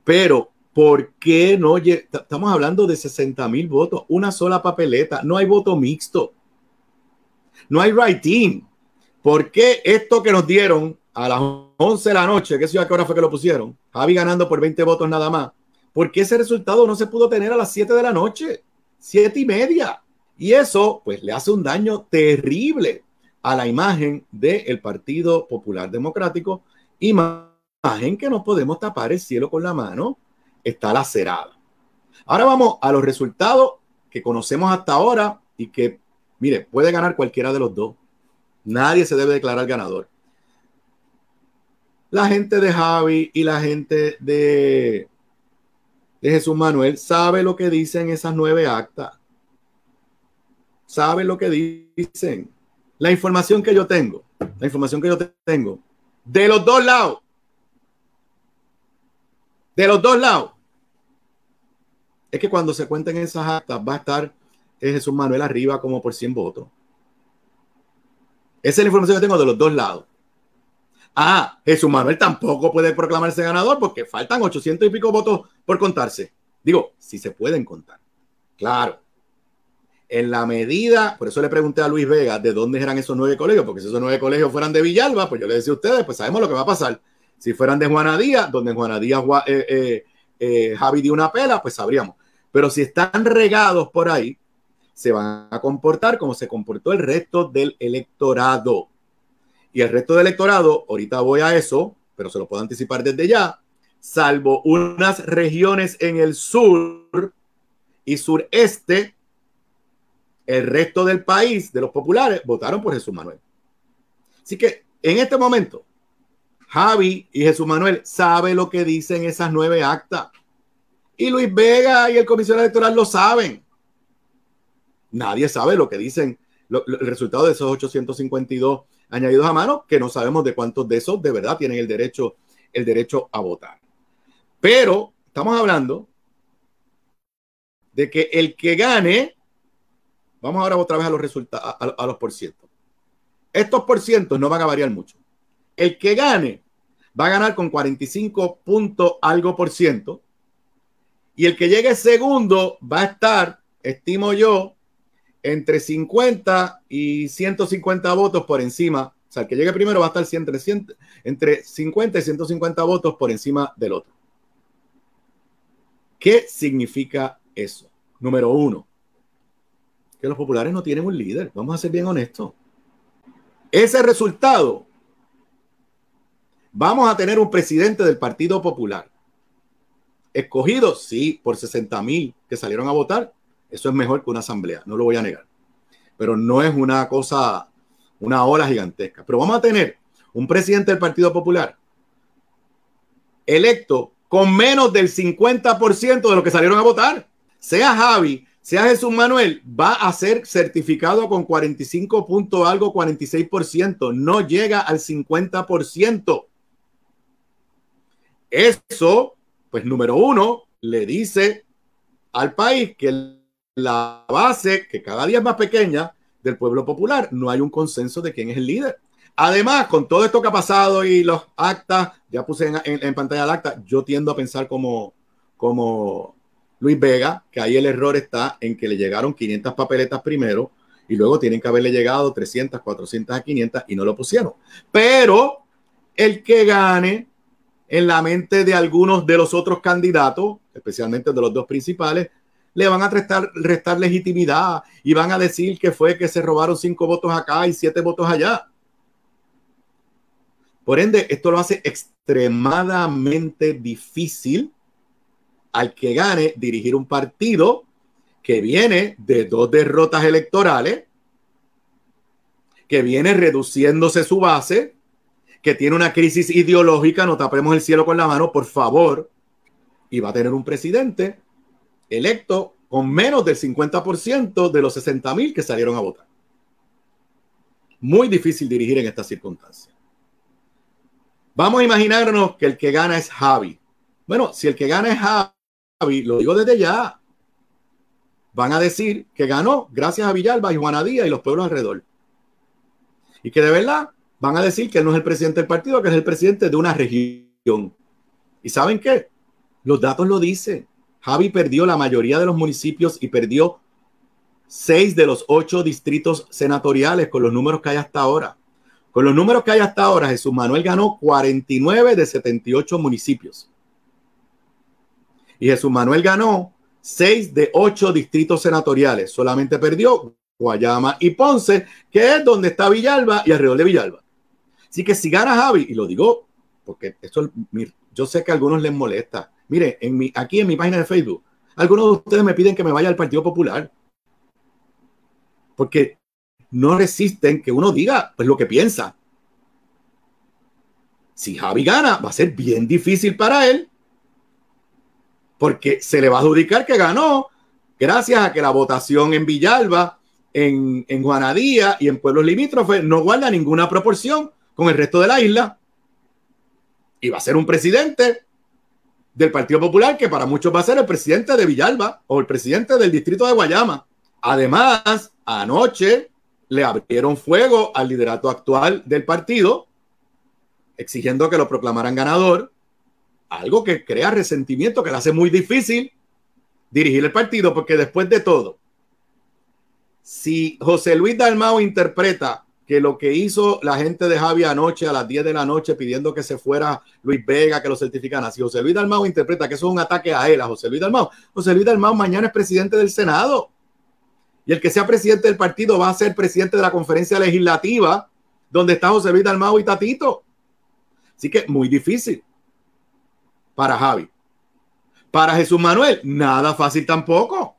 Pero, ¿por qué no? Estamos hablando de 60 mil votos, una sola papeleta, no hay voto mixto, no hay writing. ¿Por qué esto que nos dieron a las 11 de la noche, que sé yo a qué hora fue que lo pusieron, Javi ganando por 20 votos nada más, porque ese resultado no se pudo tener a las 7 de la noche, siete y media. Y eso pues le hace un daño terrible a la imagen del Partido Popular Democrático imagen que no podemos tapar el cielo con la mano está lacerada. Ahora vamos a los resultados que conocemos hasta ahora y que, mire, puede ganar cualquiera de los dos. Nadie se debe declarar ganador. La gente de Javi y la gente de, Jesús Manuel sabe lo que dicen esas nueve actas. Sabe lo que dicen. La información que yo tengo, la información que yo tengo, de los dos lados, de los dos lados, es que cuando se cuenten esas actas va a estar Jesús Manuel arriba como por 100 votos. Esa es la información que tengo de los dos lados. Ah, Jesús Manuel tampoco puede proclamarse ganador porque faltan 800 y pico votos por contarse. Digo, si se pueden contar. Claro. En la medida, por eso le pregunté a Luis Vega de dónde eran esos nueve colegios, porque si esos nueve colegios fueran de Villalba, pues yo le decía a ustedes, pues sabemos lo que va a pasar. Si fueran de Juana Díaz, donde Juana Díaz eh, eh, eh, Javi dio una pela, pues sabríamos. Pero si están regados por ahí, se van a comportar como se comportó el resto del electorado. Y el resto del electorado, ahorita voy a eso, pero se lo puedo anticipar desde ya, salvo unas regiones en el sur y sureste, el resto del país, de los populares, votaron por Jesús Manuel. Así que en este momento, Javi y Jesús Manuel sabe lo que dicen esas nueve actas. Y Luis Vega y el comisionado electoral lo saben. Nadie sabe lo que dicen el resultado de esos 852 añadidos a mano, que no sabemos de cuántos de esos de verdad tienen el derecho, el derecho a votar. Pero estamos hablando de que el que gane, vamos ahora otra vez a los resultados, a, los por ciento. Estos por cientos no van a variar mucho. El que gane va a ganar con 45 puntos algo por ciento. Y el que llegue segundo va a estar, estimo yo, entre 50 y 150 votos por encima. O sea, el que llegue primero va a estar entre 50 y 150 votos por encima del otro. ¿Qué significa eso? Número uno, que los populares no tienen un líder. Vamos a ser bien honestos. Ese resultado, vamos a tener un presidente del Partido Popular. Escogido, sí, por 60 mil que salieron a votar, eso es mejor que una asamblea, no lo voy a negar. Pero no es una cosa, una ola gigantesca. Pero vamos a tener un presidente del Partido Popular electo con menos del 50% de lo que salieron a votar. Sea Javi, sea Jesús Manuel, va a ser certificado con 45 punto algo, 46%. No llega al 50%. Eso, pues número uno, le dice al país que la base, que cada día es más pequeña, del pueblo popular. No hay un consenso de quién es el líder. Además, con todo esto que ha pasado y los actas, ya puse en, pantalla el acta, yo tiendo a pensar como, como Luis Vega, que ahí el error está en que le llegaron 500 papeletas primero y luego tienen que haberle llegado 300, 400 a 500 y no lo pusieron. Pero el que gane en la mente de algunos de los otros candidatos, especialmente de los dos principales, le van a restar, restar legitimidad y van a decir que fue que se robaron cinco votos acá y siete votos allá. Por ende, esto lo hace extremadamente difícil al que gane dirigir un partido que viene de dos derrotas electorales, que viene reduciéndose su base, que tiene una crisis ideológica, no tapemos el cielo con la mano, por favor, y va a tener un presidente electo con menos del 50% de los 60 mil que salieron a votar. Muy difícil dirigir en estas circunstancias. Vamos a imaginarnos que el que gana es Javi. Bueno, si el que gana es Javi, lo digo desde ya, van a decir que ganó gracias a Villalba y Juana Díaz y los pueblos alrededor. Y que de verdad van a decir que él no es el presidente del partido, que es el presidente de una región. ¿Y saben qué? Los datos lo dicen. Javi perdió la mayoría de los municipios y perdió seis de los ocho distritos senatoriales con los números que hay hasta ahora. Con los números que hay hasta ahora, Jesús Manuel ganó 49 de 78 municipios. Y Jesús Manuel ganó seis de ocho distritos senatoriales. Solamente perdió Guayama y Ponce, que es donde está Villalba y alrededor de Villalba. Así que si gana Javi, y lo digo porque esto, yo sé que a algunos les molesta. Mire, en mi, aquí en mi página de Facebook, algunos de ustedes me piden que me vaya al Partido Popular. Porque no resisten que uno diga pues, lo que piensa. Si Javi gana, va a ser bien difícil para él, porque se le va a adjudicar que ganó gracias a que la votación en Villalba, en, en Juanadía y en pueblos limítrofes no guarda ninguna proporción con el resto de la isla. Y va a ser un presidente del Partido Popular que para muchos va a ser el presidente de Villalba o el presidente del distrito de Guayama. Además, anoche le abrieron fuego al liderato actual del partido exigiendo que lo proclamaran ganador, algo que crea resentimiento, que le hace muy difícil dirigir el partido, porque después de todo, si José Luis Dalmao interpreta que lo que hizo la gente de Javi anoche a las 10 de la noche pidiendo que se fuera Luis Vega, que lo certificaran, si José Luis Dalmao interpreta que eso es un ataque a él, a José Luis Dalmao, José Luis Dalmao mañana es presidente del Senado. Y el que sea presidente del partido va a ser presidente de la conferencia legislativa, donde está José Luis Dalmao y Tatito. Así que muy difícil para Javi. Para Jesús Manuel, nada fácil tampoco.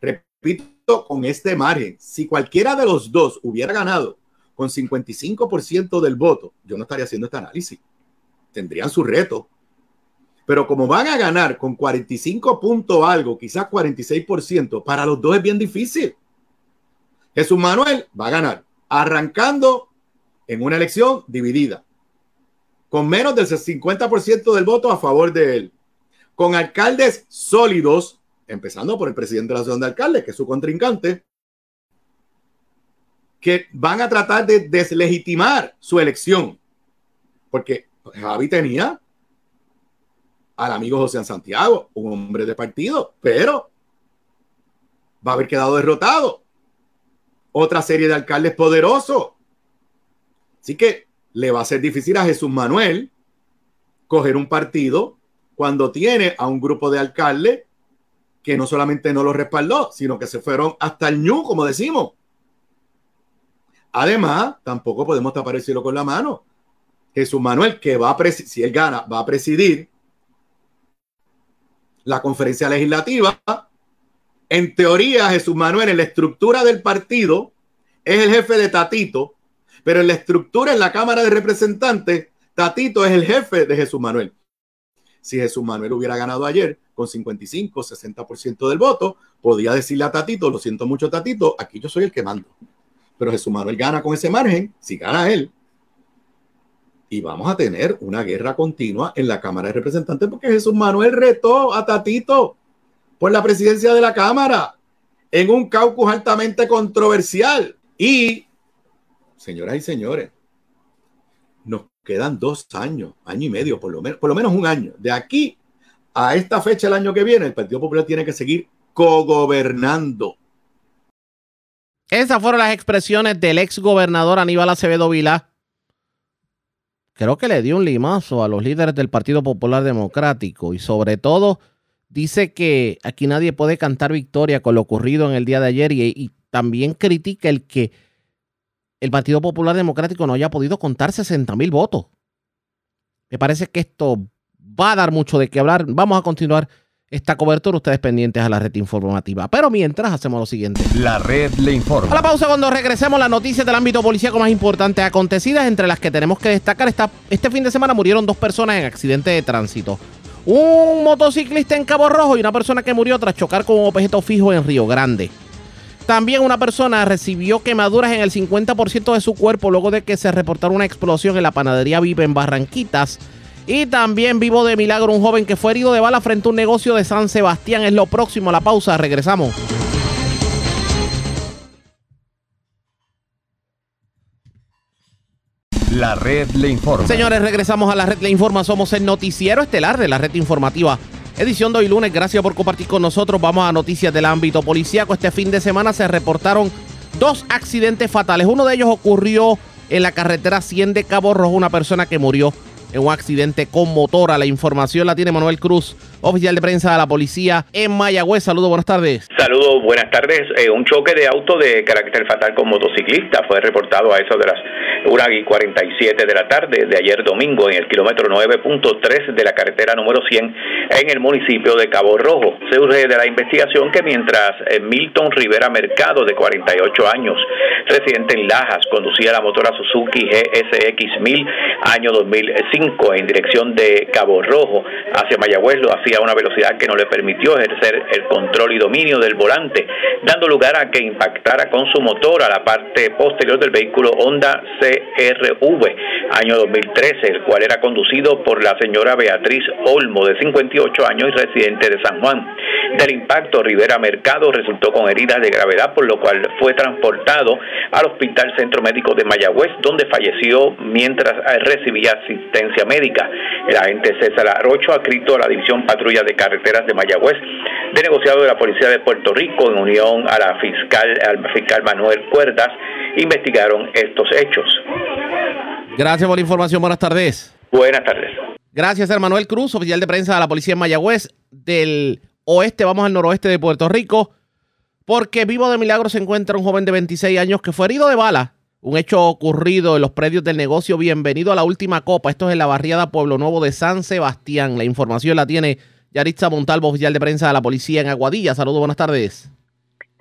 Repito, con este margen, si cualquiera de los dos hubiera ganado con 55% del voto, yo no estaría haciendo este análisis. Tendrían su reto. Pero como van a ganar con 45 puntos algo, quizás 46%, para los dos es bien difícil. Jesús Manuel va a ganar, arrancando en una elección dividida con menos del 50% del voto a favor de él, con alcaldes sólidos, empezando por el presidente de la asociación de alcaldes, que es su contrincante, que van a tratar de deslegitimar su elección, porque Javi tenía al amigo José Santiago, un hombre de partido, pero va a haber quedado derrotado. Otra serie de alcaldes poderosos. Así que le va a ser difícil a Jesús Manuel coger un partido cuando tiene a un grupo de alcaldes que no solamente no lo respaldó, sino que se fueron hasta el ñu, como decimos. Además, tampoco podemos tapar el cielo con la mano. Jesús Manuel, que va a si él gana, va a presidir la conferencia legislativa. En teoría, Jesús Manuel, en la estructura del partido, es el jefe de Tatito, pero en la estructura, en la Cámara de Representantes, Tatito es el jefe de Jesús Manuel. Si Jesús Manuel hubiera ganado ayer con 55, 60% del voto, podía decirle a Tatito, lo siento mucho Tatito, aquí yo soy el que mando. Pero Jesús Manuel gana con ese margen, si gana él, y vamos a tener una guerra continua en la Cámara de Representantes porque Jesús Manuel retó a Tatito por la presidencia de la Cámara en un caucus altamente controversial. Y señoras y señores, nos quedan dos años, año y medio, por lo menos, por lo menos un año. De aquí a esta fecha el año que viene, el Partido Popular tiene que seguir cogobernando. Esas fueron las expresiones del ex gobernador Aníbal Acevedo Vilá. Creo que le dio un limazo a los líderes del Partido Popular Democrático y sobre todo dice que aquí nadie puede cantar victoria con lo ocurrido en el día de ayer y, también critica el que el Partido Popular Democrático no haya podido contar 60 mil votos. Me parece que esto va a dar mucho de qué hablar. Vamos a continuar esta cobertura, ustedes pendientes a la red informativa. Pero mientras hacemos lo siguiente. La red le informa. A la pausa cuando regresemos las noticias del ámbito policíaco más importantes acontecidas, entre las que tenemos que destacar, esta, este fin de semana murieron dos personas en accidente de tránsito. Un motociclista en Cabo Rojo y una persona que murió tras chocar con un objeto fijo en Río Grande. También una persona recibió quemaduras en el 50% de su cuerpo luego de que se reportara una explosión en la panadería Vive en Barranquitas. Y también vivo de milagro un joven que fue herido de bala frente a un negocio de San Sebastián. Es lo próximo a la pausa. Regresamos. La red le informa. Señores, regresamos a la red le informa. Somos el noticiero estelar de la red informativa Edición de hoy lunes, gracias por compartir con nosotros. Vamos a noticias del ámbito policíaco. Este fin de semana se reportaron dos accidentes fatales. Uno de ellos ocurrió en la carretera 100 de Cabo Rojo, una persona que murió en un accidente con motora. La información la tiene Manuel Cruz, oficial de prensa de la policía en Mayagüez. Saludos, buenas tardes. Saludos, buenas tardes. Eh, un choque de auto de carácter fatal con motociclista fue reportado a eso de las 1 y 47 de la tarde de ayer domingo en el kilómetro 9.3 de la carretera número 100 en el municipio de Cabo Rojo. Se urge de la investigación que mientras eh, Milton Rivera Mercado, de 48 años, residente en Lajas, conducía la motora Suzuki GSX 1000 año 2005 en dirección de Cabo Rojo hacia Mayagüez, lo hacía a una velocidad que no le permitió ejercer el control y dominio del volante, dando lugar a que impactara con su motor a la parte posterior del vehículo Honda CRV año 2013, el cual era conducido por la señora Beatriz Olmo, de 58 años y residente de San Juan. Del impacto, Rivera Mercado resultó con heridas de gravedad, por lo cual fue transportado al Hospital Centro Médico de Mayagüez, donde falleció mientras recibía asistencia médica. El agente César Arrocho, adscrito a la División Patrulla de Carreteras de Mayagüez, de negociado de la Policía de Puerto Rico, en unión a la fiscal, al fiscal Manuel Cuerdas, investigaron estos hechos. Gracias por la información. Buenas tardes. Buenas tardes. Gracias, Manuel Cruz, oficial de prensa de la Policía en Mayagüez. Del oeste vamos al noroeste de Puerto Rico, porque vivo de milagro se encuentra un joven de 26 años que fue herido de bala. Un hecho ocurrido en los predios del negocio. Bienvenido a la última copa. Esto es en la barriada Pueblo Nuevo de San Sebastián. La información la tiene Yaritza Montalvo, oficial de prensa de la policía en Aguadilla. Saludos, buenas tardes.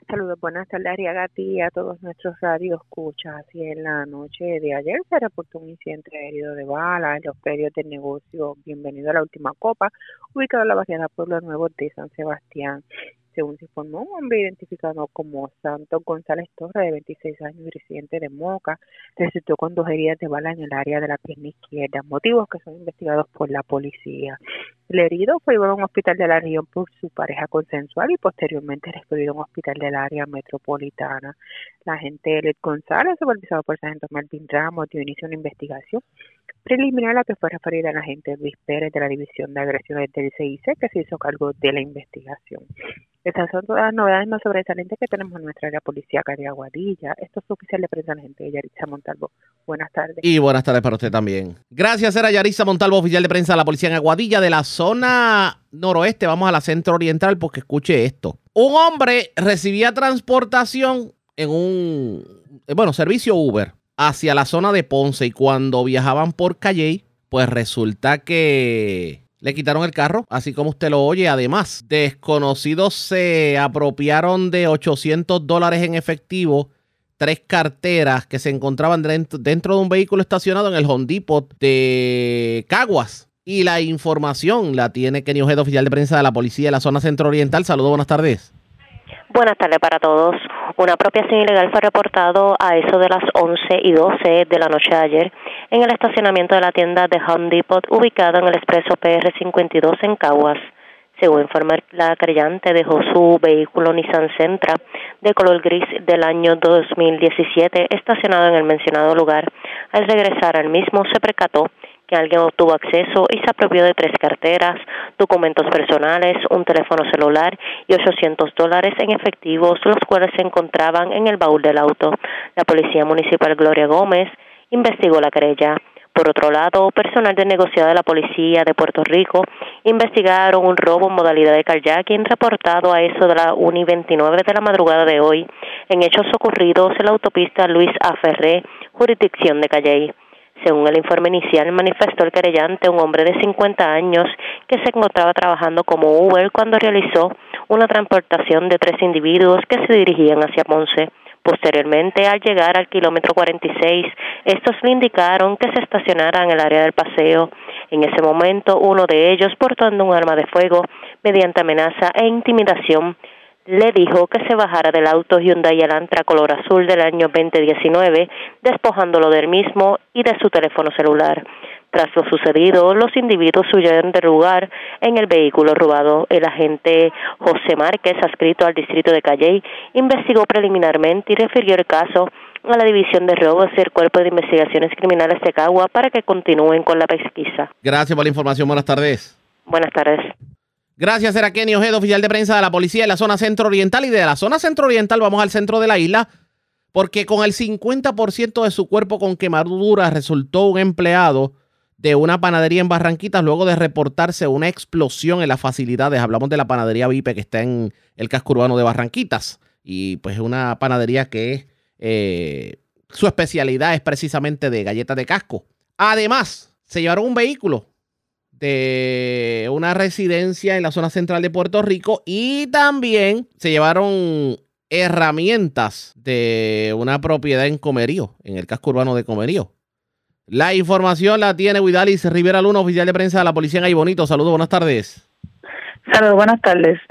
Saludos, buenas tardes, Ariagati, y a todos nuestros radios escuchas. Así en la noche de ayer se reportó un incidente herido de bala en los predios del negocio Bienvenido a la Última Copa, ubicado en la barriada Pueblo Nuevo de San Sebastián. Según se informó, un hombre identificado como Santo González Torres, de 26 años, residente de Moca, resultó con dos heridas de bala en el área de la pierna izquierda, motivos que son investigados por la policía. El herido fue llevado a un hospital de la región por su pareja consensual y posteriormente referido a un hospital del área metropolitana. La agente Elliot González, supervisado por el sargento Melvin Ramos, dio inicio a una investigación preliminar a la que fue referida la agente Luis Pérez de la División de Agresiones del CIC, que se hizo cargo de la investigación. Estas son todas las novedades más sobresalientes que tenemos en nuestra área policíaca de Aguadilla. Esto es oficial de prensa, la gente de Yaritza Montalvo. Buenas tardes. Y buenas tardes para usted también. Gracias, era Yaritza Montalvo, oficial de prensa de la policía en Aguadilla, de la zona noroeste. Vamos a la centro oriental porque escuche esto. Un hombre recibía transportación en un, bueno, servicio Uber hacia la zona de Ponce y cuando viajaban por Calle, pues resulta que le quitaron el carro, así como usted lo oye. Además, desconocidos se apropiaron de 800 dólares en efectivo, tres carteras que se encontraban dentro, de un vehículo estacionado en el Hondipot de Caguas. Y la información la tiene Kenny Ojeda, oficial de prensa de la policía de la zona centro oriental. Saludos, buenas tardes. Buenas tardes para todos. Una apropiación ilegal fue reportado a eso de las 11 y 12 de la noche de ayer en el estacionamiento de la tienda de Home Depot ubicado en el expreso PR52 en Caguas. Según informa la creyente, dejó su vehículo Nissan Sentra de color gris del año 2017 estacionado en el mencionado lugar. Al regresar al mismo se percató que alguien obtuvo acceso y se apropió de tres carteras, documentos personales, un teléfono celular y 800 dólares en efectivos, los cuales se encontraban en el baúl del auto. La Policía Municipal Gloria Gómez investigó la querella. Por otro lado, personal de negociado de la Policía de Puerto Rico investigaron un robo en modalidad de carjacking reportado a eso de la 1 y 29 de la madrugada de hoy en hechos ocurridos en la autopista Luis A. Ferré, jurisdicción de Calley. Según el informe inicial, manifestó el querellante, un hombre de 50 años, que se encontraba trabajando como Uber cuando realizó una transportación de tres individuos que se dirigían hacia Ponce. Posteriormente, al llegar al kilómetro 46, estos le indicaron que se estacionara en el área del paseo. En ese momento, uno de ellos, portando un arma de fuego, mediante amenaza e intimidación, le dijo que se bajara del auto Hyundai Elantra color azul del año 2019, despojándolo del mismo y de su teléfono celular. Tras lo sucedido, los individuos huyeron del lugar en el vehículo robado. El agente José Márquez, adscrito al distrito de Calley, investigó preliminarmente y refirió el caso a la División de Robos y el Cuerpo de Investigaciones Criminales de Cagua para que continúen con la pesquisa. Gracias por la información. Buenas tardes. Buenas tardes. Gracias, era Kenny Ojeda, oficial de prensa de la policía de la zona centro oriental. Y de la zona centro oriental vamos al centro de la isla, porque con el 50% de su cuerpo con quemadura resultó un empleado de una panadería en Barranquitas luego de reportarse una explosión en las facilidades. Hablamos de la panadería Vipe que está en el casco urbano de Barranquitas. Y pues es una panadería que eh, su especialidad es precisamente de galletas de casco. Además, se llevaron un vehículo de una residencia en la zona central de Puerto Rico y también se llevaron herramientas de una propiedad en Comerío, en el casco urbano de Comerío. La información la tiene Huidalis Rivera Luna, oficial de prensa de la policía en Ahí Bonito. Saludos, buenas tardes. Saludos, buenas tardes.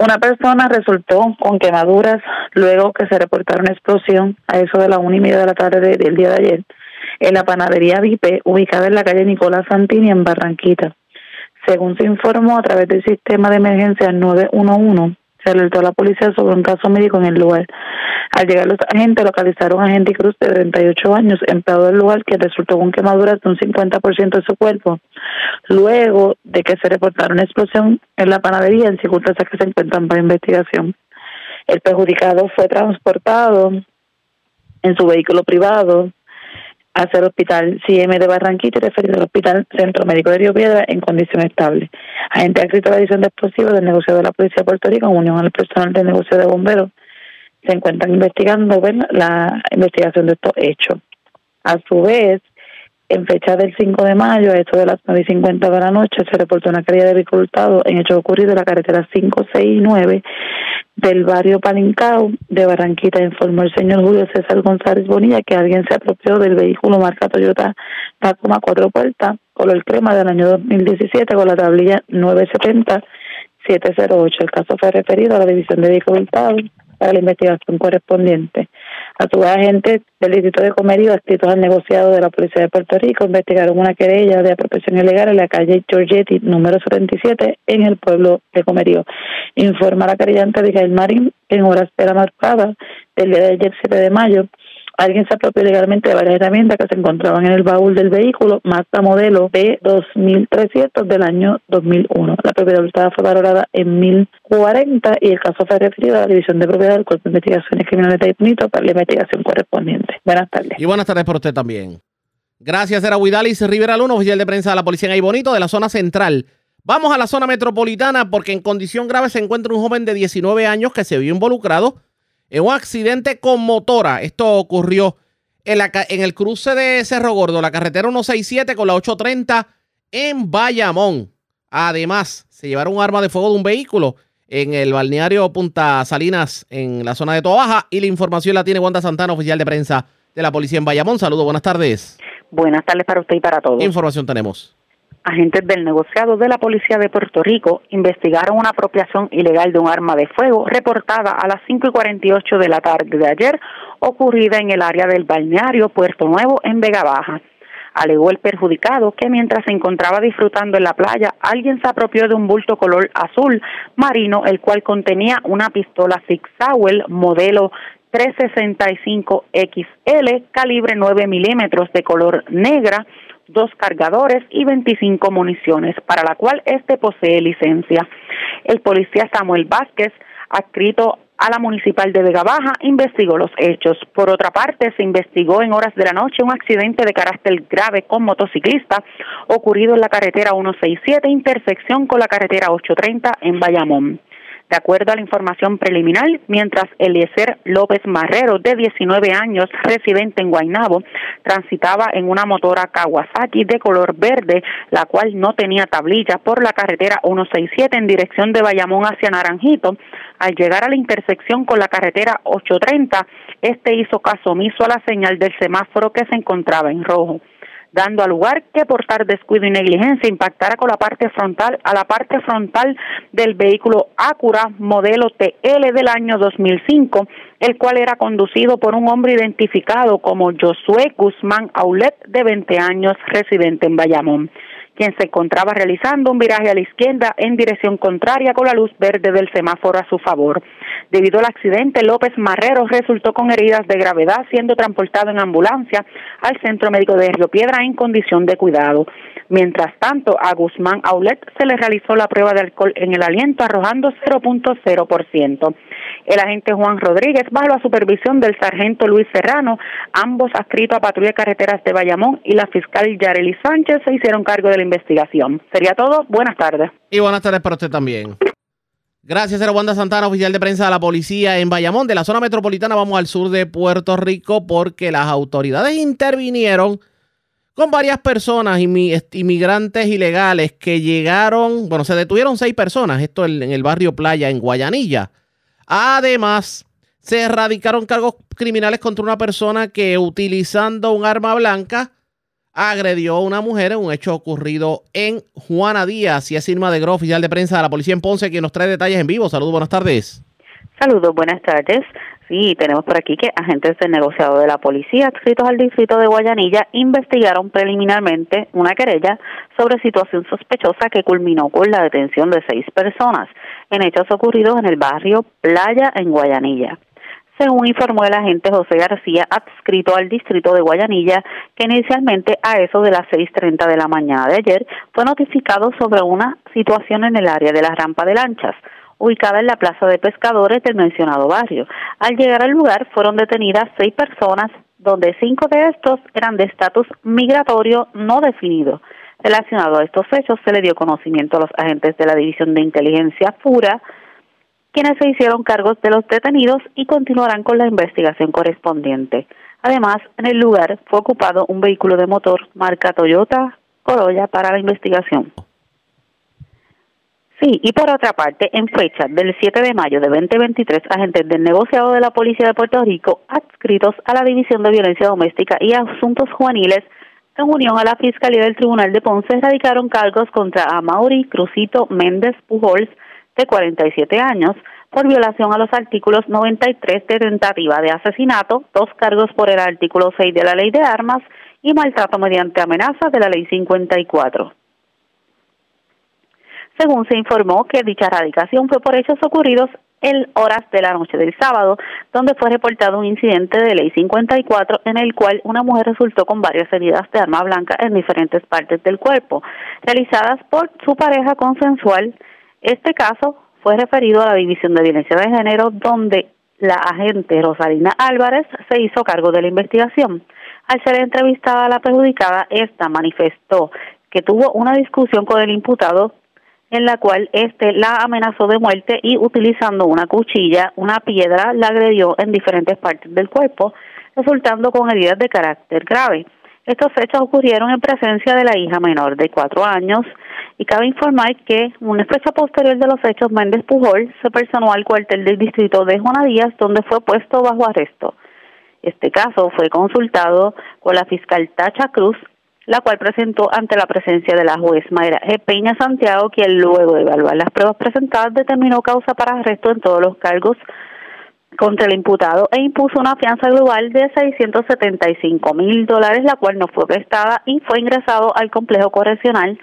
Una persona resultó con quemaduras luego que se reportara una explosión a eso de la una y media de la tarde del día de ayer en la panadería Vipe, ubicada en la calle Nicolás Santini en Barranquita. Según se informó a través del sistema de emergencia 911, se alertó a la policía sobre un caso médico en el lugar. Al llegar los agentes localizaron a Henry Cruz de 38 años, empleado del lugar, que resultó con quemaduras de un 50% de su cuerpo. Luego de que se reportara una explosión en la panadería en circunstancias que se encuentran para investigación. El perjudicado fue transportado en su vehículo privado hacia el hospital CM de Barranquita y referido al hospital Centro Médico de Río Piedra en condición estable. Agente adscrito a la edición de explosivos del negocio de la Policía de Puerto Rico en unión al personal del negocio de bomberos se encuentran investigando la investigación de estos hechos. A su vez, en fecha del 5 de mayo, a eso de las 9 y 50 de la noche, se reportó una caída de vehículo en hechos ocurridos en la carretera 5, 6 y 9 del barrio Palincao de Barranquita. Informó el señor Julio César González Bonilla que alguien se apropió del vehículo marca Toyota Tacoma cuatro puertas, color crema del año 2017 con la tablilla 970 708. El caso fue referido a la División de Vehículos para la investigación correspondiente. A vez, agentes del Distrito de Comerío, adscritos al negociado de la Policía de Puerto Rico, investigaron una querella de apropiación ilegal en la calle Giorgetti, número 77, en el pueblo de Comerío. Informa la querellante Abigail Marín en horas de la madrugada del día de ayer, 7 de mayo, alguien se apropió legalmente de varias herramientas que se encontraban en el baúl del vehículo Mazda modelo B2300 del año 2001. La propiedad hurtada fue valorada en 1040 y el caso fue referido a la División de Propiedad del Cuerpo de Investigaciones Criminales de Bonito para la investigación correspondiente. Buenas tardes. Y buenas tardes para usted también. Gracias, era Huidalis Rivera Luna, oficial de prensa de la Policía en Bonito de la zona central. Vamos a la zona metropolitana porque en condición grave se encuentra un joven de 19 años que se vio involucrado en un accidente con motora. Esto ocurrió en, la, en el cruce de Cerro Gordo, la carretera 167 con la 830 en Bayamón. Además, se llevaron un arma de fuego de un vehículo en el balneario Punta Salinas, en la zona de Tobaja. Y la información la tiene Wanda Santana, oficial de prensa de la policía en Bayamón. Saludos, buenas tardes. Buenas tardes para usted y para todos. ¿Qué información tenemos? Agentes del negociado de la Policía de Puerto Rico investigaron una apropiación ilegal de un arma de fuego reportada a las 5 y 48 de la tarde de ayer, ocurrida en el área del balneario Puerto Nuevo en Vega Baja. Alegó el perjudicado que mientras se encontraba disfrutando en la playa, alguien se apropió de un bulto color azul marino, el cual contenía una pistola Sig Sauer modelo 365 XL, calibre 9 milímetros de color negra, dos cargadores y 25 municiones, para la cual este posee licencia. El policía Samuel Vázquez, adscrito a la municipal de Vega Baja, investigó los hechos. Por otra parte, se investigó en horas de la noche un accidente de carácter grave con motociclista ocurrido en la carretera 167, intersección con la carretera 830 en Bayamón. De acuerdo a la información preliminar, mientras Eliezer López Marrero, de 19 años, residente en Guaynabo, transitaba en una motora Kawasaki de color verde, la cual no tenía tablilla, por la carretera 167 en dirección de Bayamón hacia Naranjito, al llegar a la intersección con la carretera 830, este hizo caso omiso a la señal del semáforo que se encontraba en rojo dando a lugar que por tal descuido y negligencia impactara con la parte frontal a la parte frontal del vehículo Acura modelo TL del año 2005, el cual era conducido por un hombre identificado como Josué Guzmán Aulet de 20 años, residente en Bayamón quien se encontraba realizando un viraje a la izquierda en dirección contraria con la luz verde del semáforo a su favor. Debido al accidente, López Marrero resultó con heridas de gravedad, siendo transportado en ambulancia al Centro Médico de Río Piedra en condición de cuidado. Mientras tanto, a Guzmán Aulet se le realizó la prueba de alcohol en el aliento, arrojando 0.0%. El agente Juan Rodríguez, bajo la supervisión del sargento Luis Serrano, ambos adscritos a Patrulla de Carreteras de Bayamón y la fiscal Yareli Sánchez, se hicieron cargo de la investigación. Sería todo. Buenas tardes. Y buenas tardes para usted también. Gracias, era Wanda Santana, oficial de prensa de la policía en Bayamón. De la zona metropolitana vamos al sur de Puerto Rico porque las autoridades intervinieron con varias personas, inmigrantes ilegales que llegaron, bueno, se detuvieron seis personas, esto en el barrio Playa, en Guayanilla. Además, se erradicaron cargos criminales contra una persona que utilizando un arma blanca agredió a una mujer en un hecho ocurrido en Juana Díaz. Y es Irma de Gro, oficial de prensa de la policía en Ponce, quien nos trae detalles en vivo. Saludos, buenas tardes. Saludos, buenas tardes. Sí, tenemos por aquí que agentes del negociado de la policía adscritos al distrito de Guayanilla investigaron preliminarmente una querella sobre situación sospechosa que culminó con la detención de seis personas en hechos ocurridos en el barrio Playa en Guayanilla según informó el agente José García, adscrito al distrito de Guayanilla, que inicialmente a eso de las 6.30 de la mañana de ayer fue notificado sobre una situación en el área de la rampa de lanchas, ubicada en la plaza de pescadores del mencionado barrio. Al llegar al lugar fueron detenidas seis personas, donde cinco de estos eran de estatus migratorio no definido. Relacionado a estos hechos, se le dio conocimiento a los agentes de la División de Inteligencia FURA, quienes se hicieron cargos de los detenidos y continuarán con la investigación correspondiente. Además, en el lugar fue ocupado un vehículo de motor marca Toyota Corolla para la investigación. Sí, y por otra parte, en fecha del 7 de mayo de 2023, agentes del negociado de la Policía de Puerto Rico, adscritos a la División de Violencia Doméstica y Asuntos Juveniles, en unión a la Fiscalía del Tribunal de Ponce, radicaron cargos contra Amaury Crucito Méndez Pujols, de 47 años por violación a los artículos 93 de tentativa de asesinato, dos cargos por el artículo 6 de la Ley de Armas y maltrato mediante amenaza de la Ley 54. Según se informó que dicha erradicación fue por hechos ocurridos en horas de la noche del sábado, donde fue reportado un incidente de ley 54 en el cual una mujer resultó con varias heridas de arma blanca en diferentes partes del cuerpo, realizadas por su pareja consensual este caso fue referido a la División de Violencia de Género, donde la agente Rosalina Álvarez se hizo cargo de la investigación. Al ser entrevistada a la perjudicada, esta manifestó que tuvo una discusión con el imputado en la cual éste la amenazó de muerte y utilizando una cuchilla, una piedra, la agredió en diferentes partes del cuerpo, resultando con heridas de carácter grave. Estos hechos ocurrieron en presencia de la hija menor de cuatro años y cabe informar que una fecha posterior de los hechos, Méndez Pujol se personó al cuartel del distrito de Juana Díaz, donde fue puesto bajo arresto. Este caso fue consultado con la fiscal Tacha Cruz, la cual presentó ante la presencia de la juez Mayra G. Peña Santiago, quien luego de evaluar las pruebas presentadas determinó causa para arresto en todos los cargos contra el imputado e impuso una fianza global de 675 mil dólares, la cual no fue prestada y fue ingresado al complejo correccional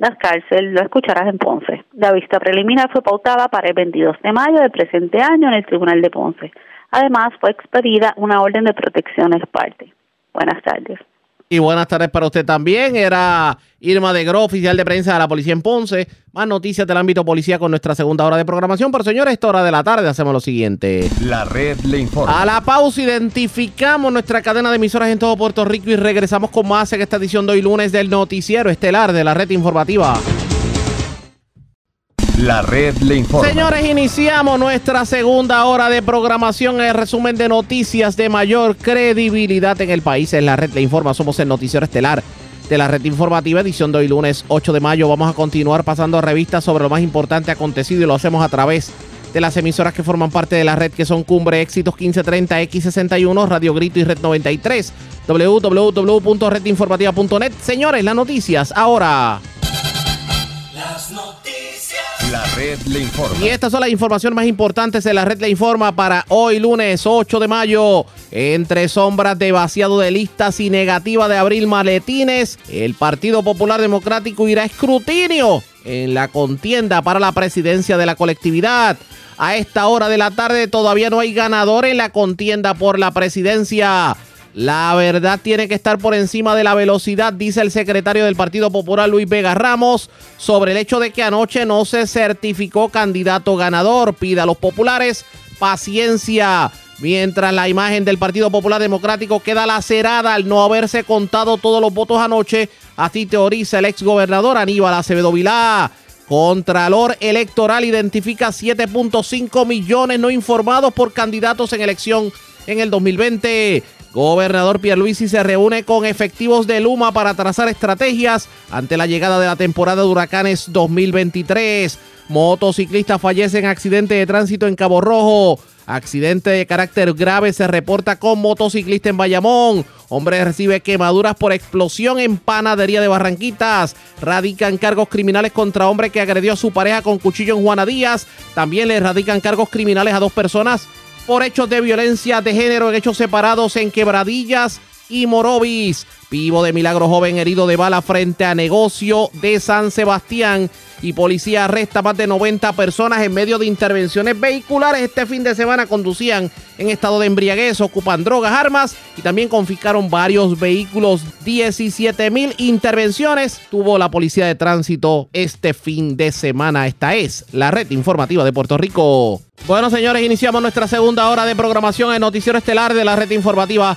las cárcel, lo escucharás en Ponce. La vista preliminar fue pautada para el 22 de mayo del presente año en el Tribunal de Ponce. Además, fue expedida una orden de protección ex parte. Buenas tardes. Y buenas tardes para usted también. Era Irma de Gro, oficial de prensa de la policía en Ponce. Más noticias del ámbito policía con nuestra segunda hora de programación. Pero señores, esta hora de la tarde hacemos lo siguiente. La red le informa. A la pausa identificamos nuestra cadena de emisoras en todo Puerto Rico y regresamos con más en esta edición de hoy lunes del noticiero estelar de la red informativa. La red le informa. Señores, iniciamos nuestra segunda hora de programación. El resumen de noticias de mayor credibilidad en el país. En la red le informa. Somos el noticiero estelar de la red informativa, edición de hoy lunes 8 de mayo. Vamos a continuar pasando revistas sobre lo más importante acontecido y lo hacemos a través de las emisoras que forman parte de la red, que son Cumbre Éxitos 1530, X61, Radio Grito y Red 93, www.redinformativa.net. Señores, las noticias ahora. Las noticias. La red le informa. Y estas son las informaciones más importantes de la red le informa para hoy lunes 8 de mayo. Entre sombras de vaciado de listas y negativa de abril maletines, el Partido Popular Democrático irá a escrutinio en la contienda para la presidencia de la colectividad. A esta hora de la tarde todavía no hay ganador en la contienda por la presidencia. La verdad tiene que estar por encima de la velocidad, dice el secretario del Partido Popular Luis Vega Ramos, sobre el hecho de que anoche no se certificó candidato ganador. Pida a los populares paciencia. Mientras la imagen del Partido Popular Democrático queda lacerada al no haberse contado todos los votos anoche, así teoriza el exgobernador Aníbal Acevedo Vilá. Contralor Electoral identifica 7.5 millones no informados por candidatos en elección en el 2020. Gobernador Pierluisi se reúne con efectivos de Luma para trazar estrategias ante la llegada de la temporada de huracanes 2023. Motociclista fallece en accidente de tránsito en Cabo Rojo. Accidente de carácter grave se reporta con motociclista en Bayamón. Hombre recibe quemaduras por explosión en panadería de Barranquitas. Radican cargos criminales contra hombre que agredió a su pareja con cuchillo en Juana Díaz. También le radican cargos criminales a dos personas por hechos de violencia de género en hechos separados en Quebradillas y Morovis. Vivo de milagro joven herido de bala frente a negocio de San Sebastián. Y policía arresta más de 90 personas en medio de intervenciones vehiculares. Este fin de semana conducían en estado de embriaguez, ocupan drogas, armas y también confiscaron varios vehículos. 17 mil intervenciones tuvo la policía de tránsito este fin de semana. Esta es la red informativa de Puerto Rico. Bueno, señores, iniciamos nuestra segunda hora de programación en Noticiero Estelar de la red informativa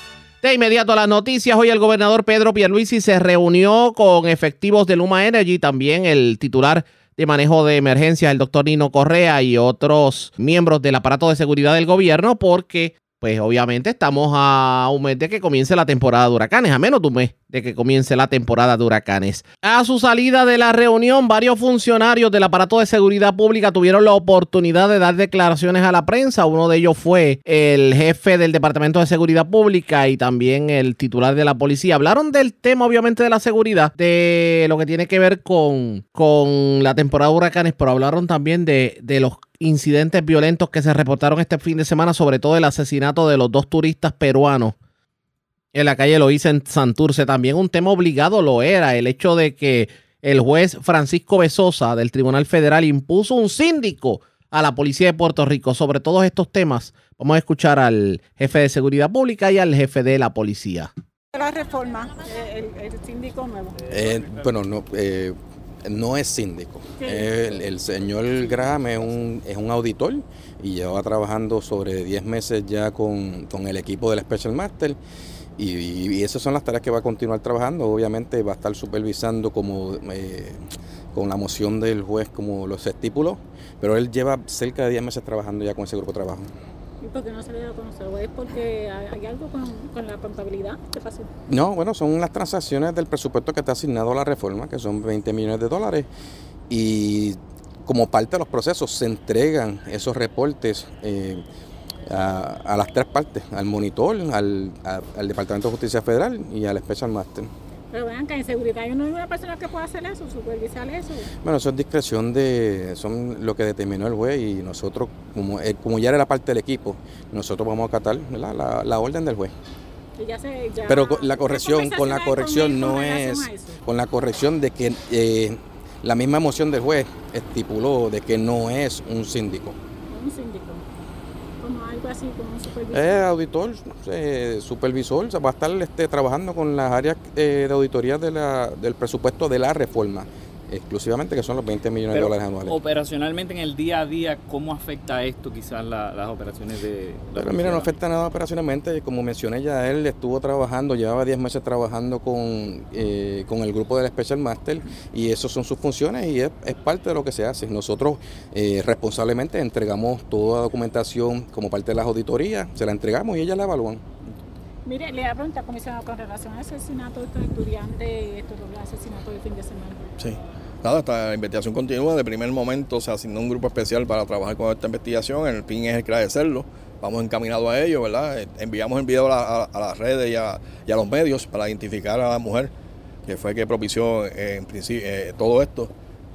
de inmediato a las noticias, hoy el gobernador Pedro Pierluisi se reunió con efectivos de Luma Energy, también el titular de manejo de emergencias, el doctor Nino Correa y otros miembros del aparato de seguridad del gobierno, porque pues obviamente estamos a un mes de que comience la temporada de huracanes, a menos de un mes de que comience la temporada de huracanes. A su salida de la reunión, varios funcionarios del aparato de seguridad pública tuvieron la oportunidad de dar declaraciones a la prensa. Uno de ellos fue el jefe del Departamento de Seguridad Pública y también el titular de la policía. Hablaron del tema, obviamente, de la seguridad, de lo que tiene que ver con, con la temporada de huracanes, pero hablaron también de, de los incidentes violentos que se reportaron este fin de semana, sobre todo el asesinato de los dos turistas peruanos en la calle Loíza en Santurce. También un tema obligado lo era el hecho de que el juez Francisco Besosa del Tribunal Federal impuso un síndico a la policía de Puerto Rico sobre todos estos temas. Vamos a escuchar al jefe de seguridad pública y al jefe de la policía. La reforma, el, el síndico nuevo. Eh, bueno, no, eh, no es síndico. El, el, señor Graham es un, es un auditor y lleva trabajando sobre 10 meses ya con, con, el equipo del Special Master. Y, y, esas son las tareas que va a continuar trabajando. Obviamente va a estar supervisando como eh, con la moción del juez como los estipuló, pero él lleva cerca de 10 meses trabajando ya con ese grupo de trabajo. ¿Y por qué no se a conocer? ¿O es porque hay algo con, la contabilidad? No, bueno, son las transacciones del presupuesto que está asignado a la reforma, que son 20 millones de dólares, y como parte de los procesos se entregan esos reportes eh, a, las tres partes, al monitor, al, al Departamento de Justicia Federal y al Special Master. Pero vean que en seguridad no hay una persona que pueda hacer eso, supervisar eso. Bueno, eso es discreción de, son lo que determinó el juez y nosotros, como, eh, como ya era parte del equipo, nosotros vamos a acatar la, la, la orden del juez. Ya se, ya Pero la corrección, con la corrección no es, con la corrección de que eh, la misma moción del juez estipuló de que no es un síndico. Un síndico. Supervisor. Eh, auditor, eh, supervisor, va a estar este, trabajando con las áreas eh, de auditoría de del presupuesto de la reforma exclusivamente, que son los 20 millones Pero de dólares anuales. Operacionalmente en el día a día, ¿cómo afecta esto quizás la, las operaciones de... La Pero mira, no afecta nada operacionalmente, como mencioné ya, él estuvo trabajando, llevaba 10 meses trabajando con, eh, con el grupo del Special Master y esas son sus funciones y es, es parte de lo que se hace. Nosotros eh, responsablemente entregamos toda la documentación como parte de las auditorías, se la entregamos y ellas la evalúan. Mire, le voy a preguntar, comisionado, con relación al asesinato de estos estudiantes, estos doble asesinatos del fin de semana. Sí. Nada, esta investigación continúa. De primer momento se asignó un grupo especial para trabajar con esta investigación. El fin es agradecerlo. Vamos encaminados a ello, ¿verdad? Enviamos el video a, la, a las redes y a, los medios para identificar a la mujer que fue que propició eh, en eh, todo esto.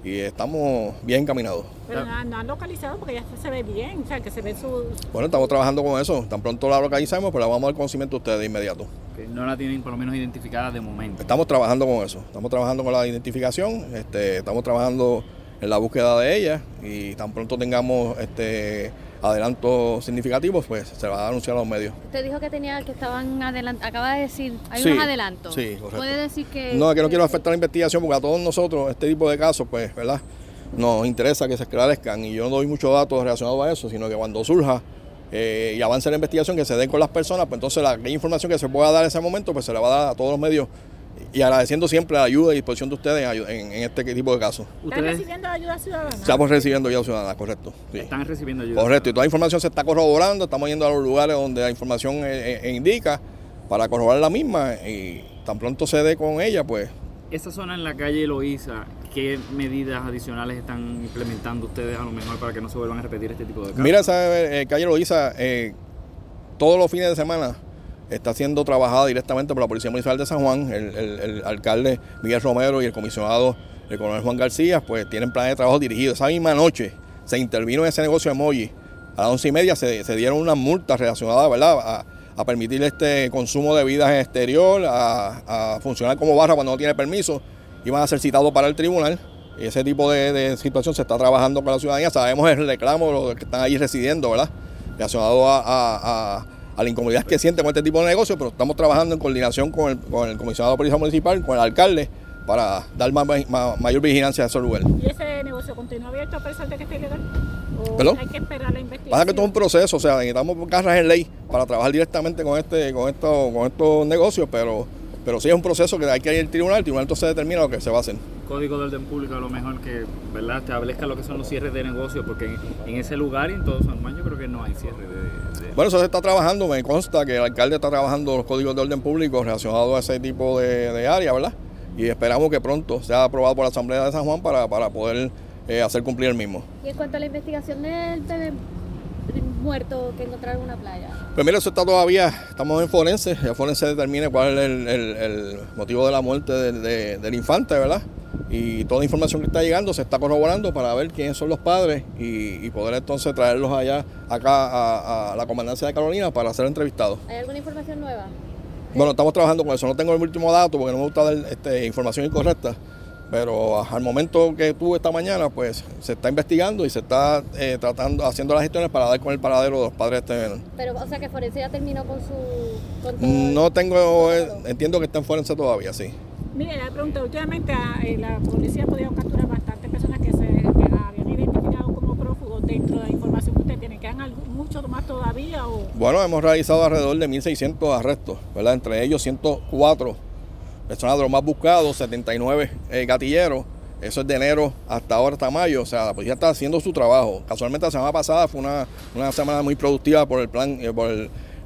Y estamos bien encaminados. Pero no, no, han localizado porque ya se ve bien, o sea, que se ve su... Bueno, estamos trabajando con eso. Tan pronto la localizamos, pero la vamos a dar conocimiento a ustedes de inmediato. Que no la tienen por lo menos identificada de momento. Estamos trabajando con eso. Estamos trabajando con la identificación. Este, estamos trabajando en la búsqueda de ella y tan pronto tengamos este adelantos significativos, pues se va a anunciar a los medios. Usted dijo que tenía que estaban adelantando, acaba de decir, hay Sí, unos adelantos. sí, correcto. Puede decir que No, es que no quiero afectar la investigación porque a todos nosotros este tipo de casos, pues, ¿verdad? Nos interesa que se esclarezcan y yo no doy muchos datos relacionados a eso, sino que cuando surja eh, y avance la investigación, que se den con las personas, pues entonces la aquella información que se pueda dar en ese momento, pues se le va a dar a todos los medios y agradeciendo siempre la ayuda y disposición de ustedes en, este tipo de casos. ¿Están recibiendo ayuda ciudadana? Estamos recibiendo ya ciudadana, correcto. sí. Están recibiendo ayuda. Correcto, y toda la información se está corroborando, estamos yendo a los lugares donde la información eh, eh, indica para corroborar la misma y tan pronto se dé con ella, pues Esa zona en la calle Loíza, ¿qué medidas adicionales están implementando ustedes a lo mejor para que no se vuelvan a repetir este tipo de casos? Mira, esa eh, calle Loíza, eh, todos los fines de semana está siendo trabajada directamente por la Policía Municipal de San Juan, el, alcalde Miguel Romero y el comisionado, el coronel Juan García, pues tienen planes de trabajo dirigidos. Esa misma noche se intervino en ese negocio de Moji. A las once y media se, dieron unas multas relacionadas ¿verdad? A, a permitir este consumo de bebidas en exterior, a, funcionar como barra cuando no tiene permiso. Iban a ser citados para el tribunal. Y ese tipo de, situación se está trabajando con la ciudadanía. Sabemos el reclamo de los que están ahí residiendo, ¿verdad? Relacionado a- a- la incomodidad que sienten con este tipo de negocios, pero estamos trabajando en coordinación con el, con el comisionado de policía municipal, con el alcalde, para dar más- más- mayor vigilancia a esos lugares. ¿Y ese negocio continúa abierto a pesar de que esté ilegal? ¿O ¿Perdón? hay que esperar la investigación? Pasa que esto es un proceso, o sea, necesitamos garras en ley para trabajar directamente con este, con esto, con estos negocios, pero, pero sí es un proceso que hay que ir al tribunal, el tribunal entonces determina lo que se va a hacer. Código de orden público a lo mejor que ¿verdad? establezca lo que son los cierres de negocio, porque en, en ese lugar y en todo San Juan yo creo que no hay cierre de... de- Bueno, eso se está trabajando, me consta que el alcalde está trabajando los códigos de orden público relacionados a ese tipo de, de área, ¿verdad? Y esperamos que pronto sea aprobado por la Asamblea de San Juan para, para poder eh, hacer cumplir el mismo. Y en cuanto a la investigación del muerto que encontraron en una playa. Pues mira, eso está todavía, estamos en forense, el forense determine cuál es el, el- el motivo de la muerte del- de- del infante, ¿verdad? Y toda la información que está llegando se está corroborando para ver quiénes son los padres y, y poder entonces traerlos allá, acá a, a la comandancia de Carolina para ser entrevistados. ¿Hay alguna información nueva? Bueno, estamos trabajando con eso, no tengo el último dato porque no me gusta dar este, información incorrecta, pero al momento que tuve esta mañana, pues se está investigando y se está eh, tratando, haciendo las gestiones para dar con el paradero de los padres de este menor. Pero, o sea, que Forense ya terminó con su... Con todo No tengo, eh, entiendo que está en forense todavía, sí. Mire, le pregunto, últimamente ah, eh, la policía ha podido capturar bastantes personas que se que habían identificado como prófugos dentro de la información que usted tiene. ¿Quedan algo- muchos más todavía o...? Bueno, hemos realizado alrededor de 1.600 arrestos, ¿verdad? Entre ellos 104 personas de los más buscados, 79 eh, gatilleros. Eso es de enero hasta ahora, hasta mayo. O sea, la policía está haciendo su trabajo. Casualmente la semana pasada fue una, una semana muy productiva por el plan, eh, por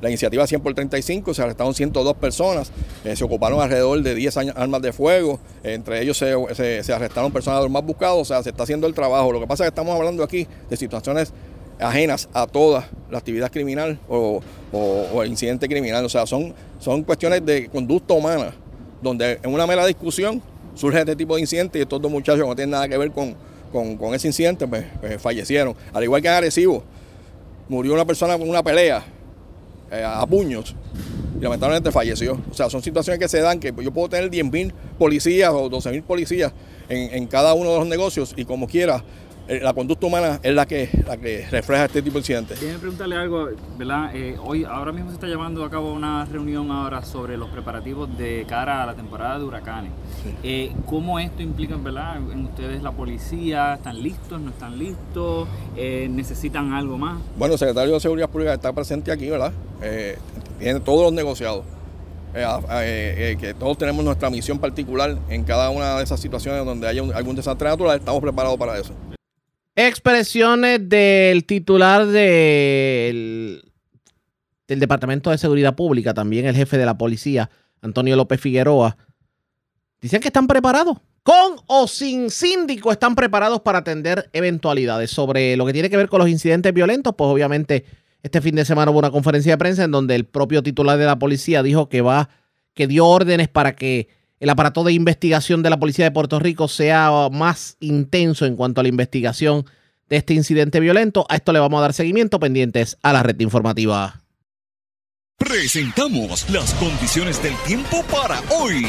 la iniciativa 100 por 35. Se arrestaron 102 personas. eh, se ocuparon alrededor de 10 años- armas de fuego. entre ellos se, se- arrestaron personas de los más buscados. O sea, se está haciendo el trabajo. Lo que pasa es que estamos hablando aquí de situaciones ajenas a toda la actividad criminal o, o- o el incidente criminal. O sea, son, son cuestiones de conducta humana, donde en una mera discusión surge este tipo de incidentes y estos dos muchachos no tienen nada que ver con, con- con ese incidente, pues, pues fallecieron. Al igual que en Arecibo, murió una persona con una pelea eh, a puños y lamentablemente falleció. O sea, son situaciones que se dan que yo puedo tener 10.000 policías o 12.000 policías en, en cada uno de los negocios y como quiera, la conducta humana es la que, la que refleja este tipo de incidentes. Déjeme preguntarle algo, ¿verdad? Eh, hoy, ahora mismo se está llevando a cabo una reunión ahora sobre los preparativos de cara a la temporada de huracanes. Eh, ¿Cómo esto implica, ¿verdad? En ustedes la policía, ¿están listos, no están listos? Eh, ¿Necesitan algo más? Bueno, el secretario de Seguridad Pública está presente aquí, ¿verdad? Eh, tiene todos los negociados. Eh, eh, eh, que todos tenemos nuestra misión particular en cada una de esas situaciones donde haya un- algún desastre natural, estamos preparados para eso. Expresiones del titular del, del Departamento de Seguridad Pública, también el jefe de la policía, Antonio López Figueroa. Dicen que están preparados. Con o sin síndico están preparados para atender eventualidades. Sobre lo que tiene que ver con los incidentes violentos, pues obviamente este fin de semana hubo una conferencia de prensa en donde el propio titular de la policía dijo que va, que dio órdenes para que el aparato de investigación de la Policía de Puerto Rico sea más intenso en cuanto a la investigación de este incidente violento. A esto le vamos a dar seguimiento pendientes a la red informativa. Presentamos las condiciones del tiempo para hoy.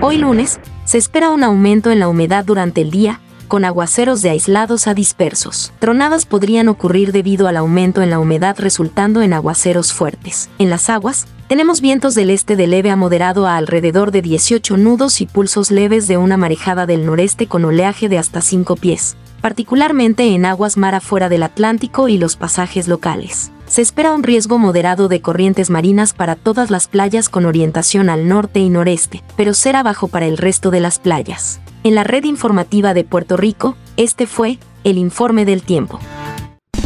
Hoy lunes, se espera un aumento en la humedad durante el día, con aguaceros de aislados a dispersos. Tronadas podrían ocurrir debido al aumento en la humedad resultando en aguaceros fuertes. En las aguas, tenemos vientos del este de leve a moderado a alrededor de 18 nudos y pulsos leves de una marejada del noreste con oleaje de hasta 5 pies, particularmente en aguas mar afuera del Atlántico y los pasajes locales. Se espera un riesgo moderado de corrientes marinas para todas las playas con orientación al norte y noreste, pero será bajo para el resto de las playas. En la red informativa de Puerto Rico, este fue el informe del tiempo.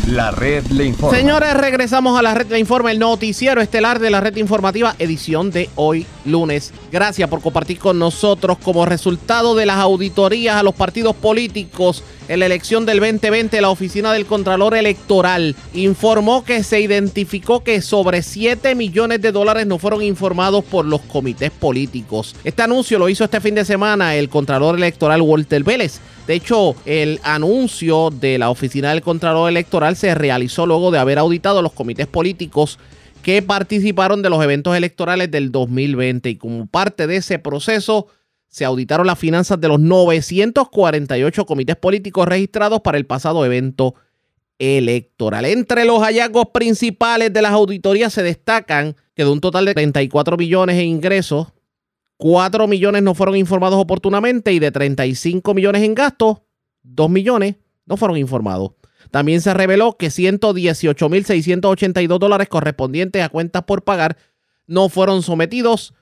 La red le informa. Señores, regresamos a la red le informa, el noticiero estelar de la red informativa, edición de hoy lunes. Gracias por compartir con nosotros como resultado de las auditorías a los partidos políticos en la elección del 2020, la Oficina del Contralor Electoral informó que se identificó que sobre 7 millones de dólares no fueron informados por los comités políticos. Este anuncio lo hizo este fin de semana el Contralor Electoral Walter Vélez. De hecho, el anuncio de la Oficina del Contralor Electoral se realizó luego de haber auditado los comités políticos que participaron de los eventos electorales del 2020 y como parte de ese proceso se auditaron las finanzas de los 948 comités políticos registrados para el pasado evento electoral. Entre los hallazgos principales de las auditorías se destacan que de un total de 34 millones en ingresos, 4 millones no fueron informados oportunamente y de 35 millones en gastos, 2 millones no fueron informados. También se reveló que 118.682 dólares correspondientes a cuentas por pagar no fueron sometidos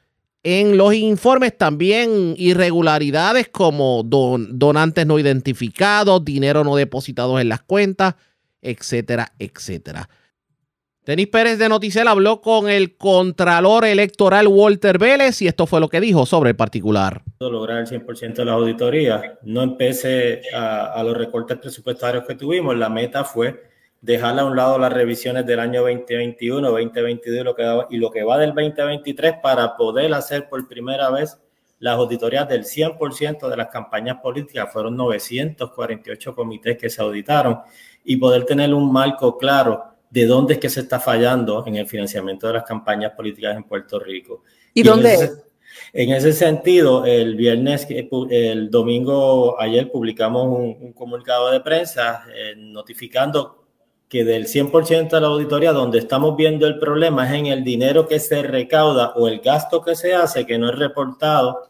en los informes también irregularidades como donantes no identificados, dinero no depositados en las cuentas, etcétera, etcétera. Denis Pérez de Noticel habló con el Contralor Electoral Walter Vélez y esto fue lo que dijo sobre el particular. Lograr el 100% de la auditoría. No empecé a, los recortes presupuestarios que tuvimos. La meta fue dejar a un lado las revisiones del año 2021, 2022 y lo y lo que va del 2023 para poder hacer por primera vez las auditorías del 100% de las campañas políticas. Fueron 948 comités que se auditaron y poder tener un marco claro de dónde es que se está fallando en el financiamiento de las campañas políticas en Puerto Rico. ¿Y, dónde en ese, en ese sentido, el viernes, el domingo, ayer publicamos un, comunicado de prensa eh, notificando que del 100% de la auditoría, donde estamos viendo el problema es en el dinero que se recauda o el gasto que se hace, que no es reportado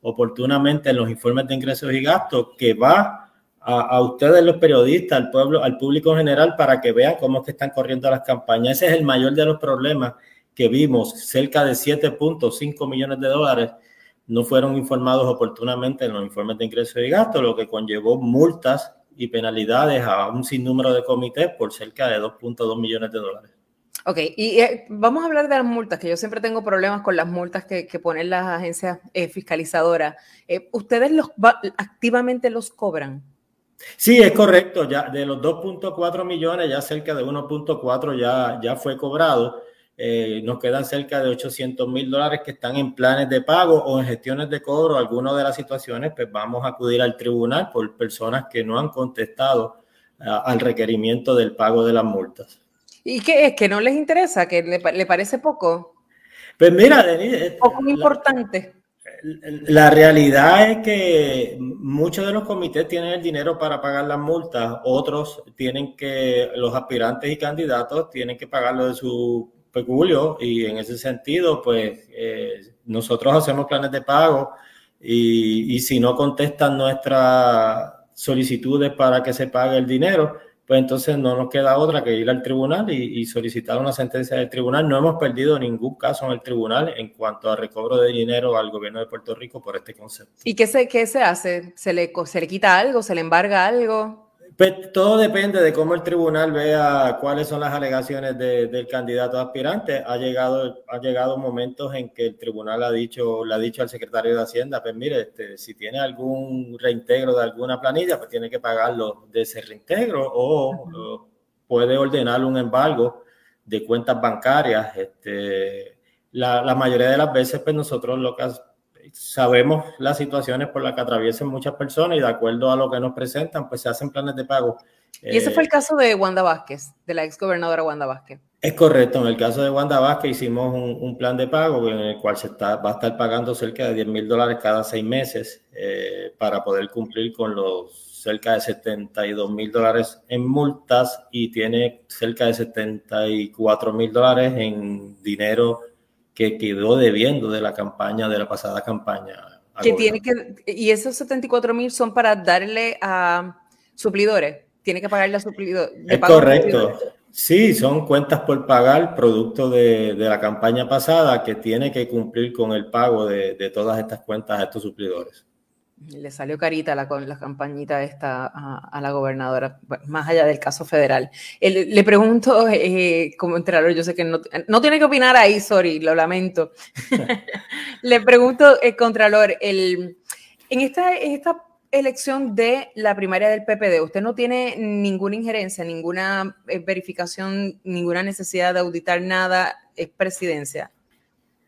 oportunamente en los informes de ingresos y gastos, que va a, ustedes los periodistas, al pueblo, al público en general, para que vean cómo es que están corriendo las campañas. Ese es el mayor de los problemas que vimos, cerca de 7.5 millones de dólares no fueron informados oportunamente en los informes de ingresos y gastos, lo que conllevó multas y penalidades a un sinnúmero de comités por cerca de 2.2 millones de dólares. Ok, y eh, vamos a hablar de las multas, que yo siempre tengo problemas con las multas que, ponen las agencias eh, fiscalizadoras. Eh, ¿Ustedes los activamente los cobran? Sí, es correcto. Ya de los 2.4 millones, ya cerca de 1.4 ya, ya fue cobrado. Eh, nos quedan cerca de 800 mil dólares que están en planes de pago o en gestiones de cobro. Algunas de las situaciones, pues vamos a acudir al tribunal por personas que no han contestado ah, al requerimiento del pago de las multas. ¿Y qué es? ¿Que no les interesa? ¿Que le, parece poco? Pues mira, Denise. Poco importante. La realidad es que muchos de los comités tienen el dinero para pagar las multas, otros tienen que, los aspirantes y candidatos tienen que pagarlo de su peculio y en ese sentido, pues eh, nosotros hacemos planes de pago y, si no contestan nuestras solicitudes para que se pague el dinero, pues entonces no nos queda otra que ir al tribunal y, solicitar una sentencia del tribunal. No hemos perdido ningún caso en el tribunal en cuanto a recobro de dinero al gobierno de Puerto Rico por este concepto. ¿Y qué se, qué se hace? ¿Se le, ¿Se le quita algo? ¿Se le embarga algo? Pues todo depende de cómo el tribunal vea cuáles son las alegaciones del candidato aspirante. Ha llegado, ha llegado momentos en que el tribunal ha dicho, le ha dicho al secretario de Hacienda, pues mire, este, si tiene algún reintegro de alguna planilla, pues tiene que pagarlo de ese reintegro o, puede ordenar un embargo de cuentas bancarias. Este, la, la mayoría de las veces, pues nosotros lo que sabemos las situaciones por las que atraviesan muchas personas y de acuerdo a lo que nos presentan, pues se hacen planes de pago. Y ese fue el eh, caso de Wanda Vázquez, de la ex gobernadora Wanda Vázquez. Es correcto, en el caso de Wanda Vázquez hicimos un, plan de pago en el cual se está, va a estar pagando cerca de 10 mil dólares cada seis meses eh, para poder cumplir con los cerca de 72 mil dólares en multas y tiene cerca de 74 mil dólares en dinero que quedó debiendo de la campaña, de la pasada campaña. Que tiene que, y esos 74 mil son para darle a suplidores, tiene que pagarle a suplidores. Es correcto. Sí, son cuentas por pagar, producto de, la campaña pasada, que tiene que cumplir con el pago de, todas estas cuentas a estos suplidores. Le salió carita la, la campañita esta a, la gobernadora, más allá del caso federal. le pregunto, eh, como entrenador, yo sé que no, no, tiene que opinar ahí, sorry, lo lamento. le pregunto, eh, Contralor, el, en esta, en esta elección de la primaria del PPD, usted no tiene ninguna injerencia, ninguna eh, verificación, ninguna necesidad de auditar nada, es presidencia.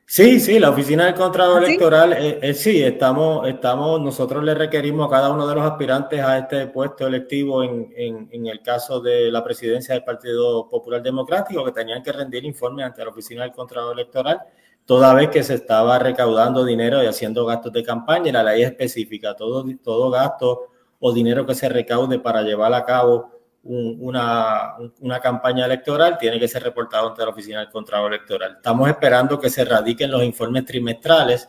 Sí, sí, la oficina del Contralor ¿Ah, Electoral, eh, eh, sí, estamos, estamos, nosotros le requerimos a cada uno de los aspirantes a este puesto electivo en, en, en, el caso de la presidencia del Partido Popular Democrático, que tenían que rendir informe ante la oficina del Contralor Electoral toda vez que se estaba recaudando dinero y haciendo gastos de campaña. Y la ley específica, todo, todo gasto o dinero que se recaude para llevar a cabo una, una, campaña electoral tiene que ser reportado ante la Oficina del Contralor Electoral. Estamos esperando que se radiquen los informes trimestrales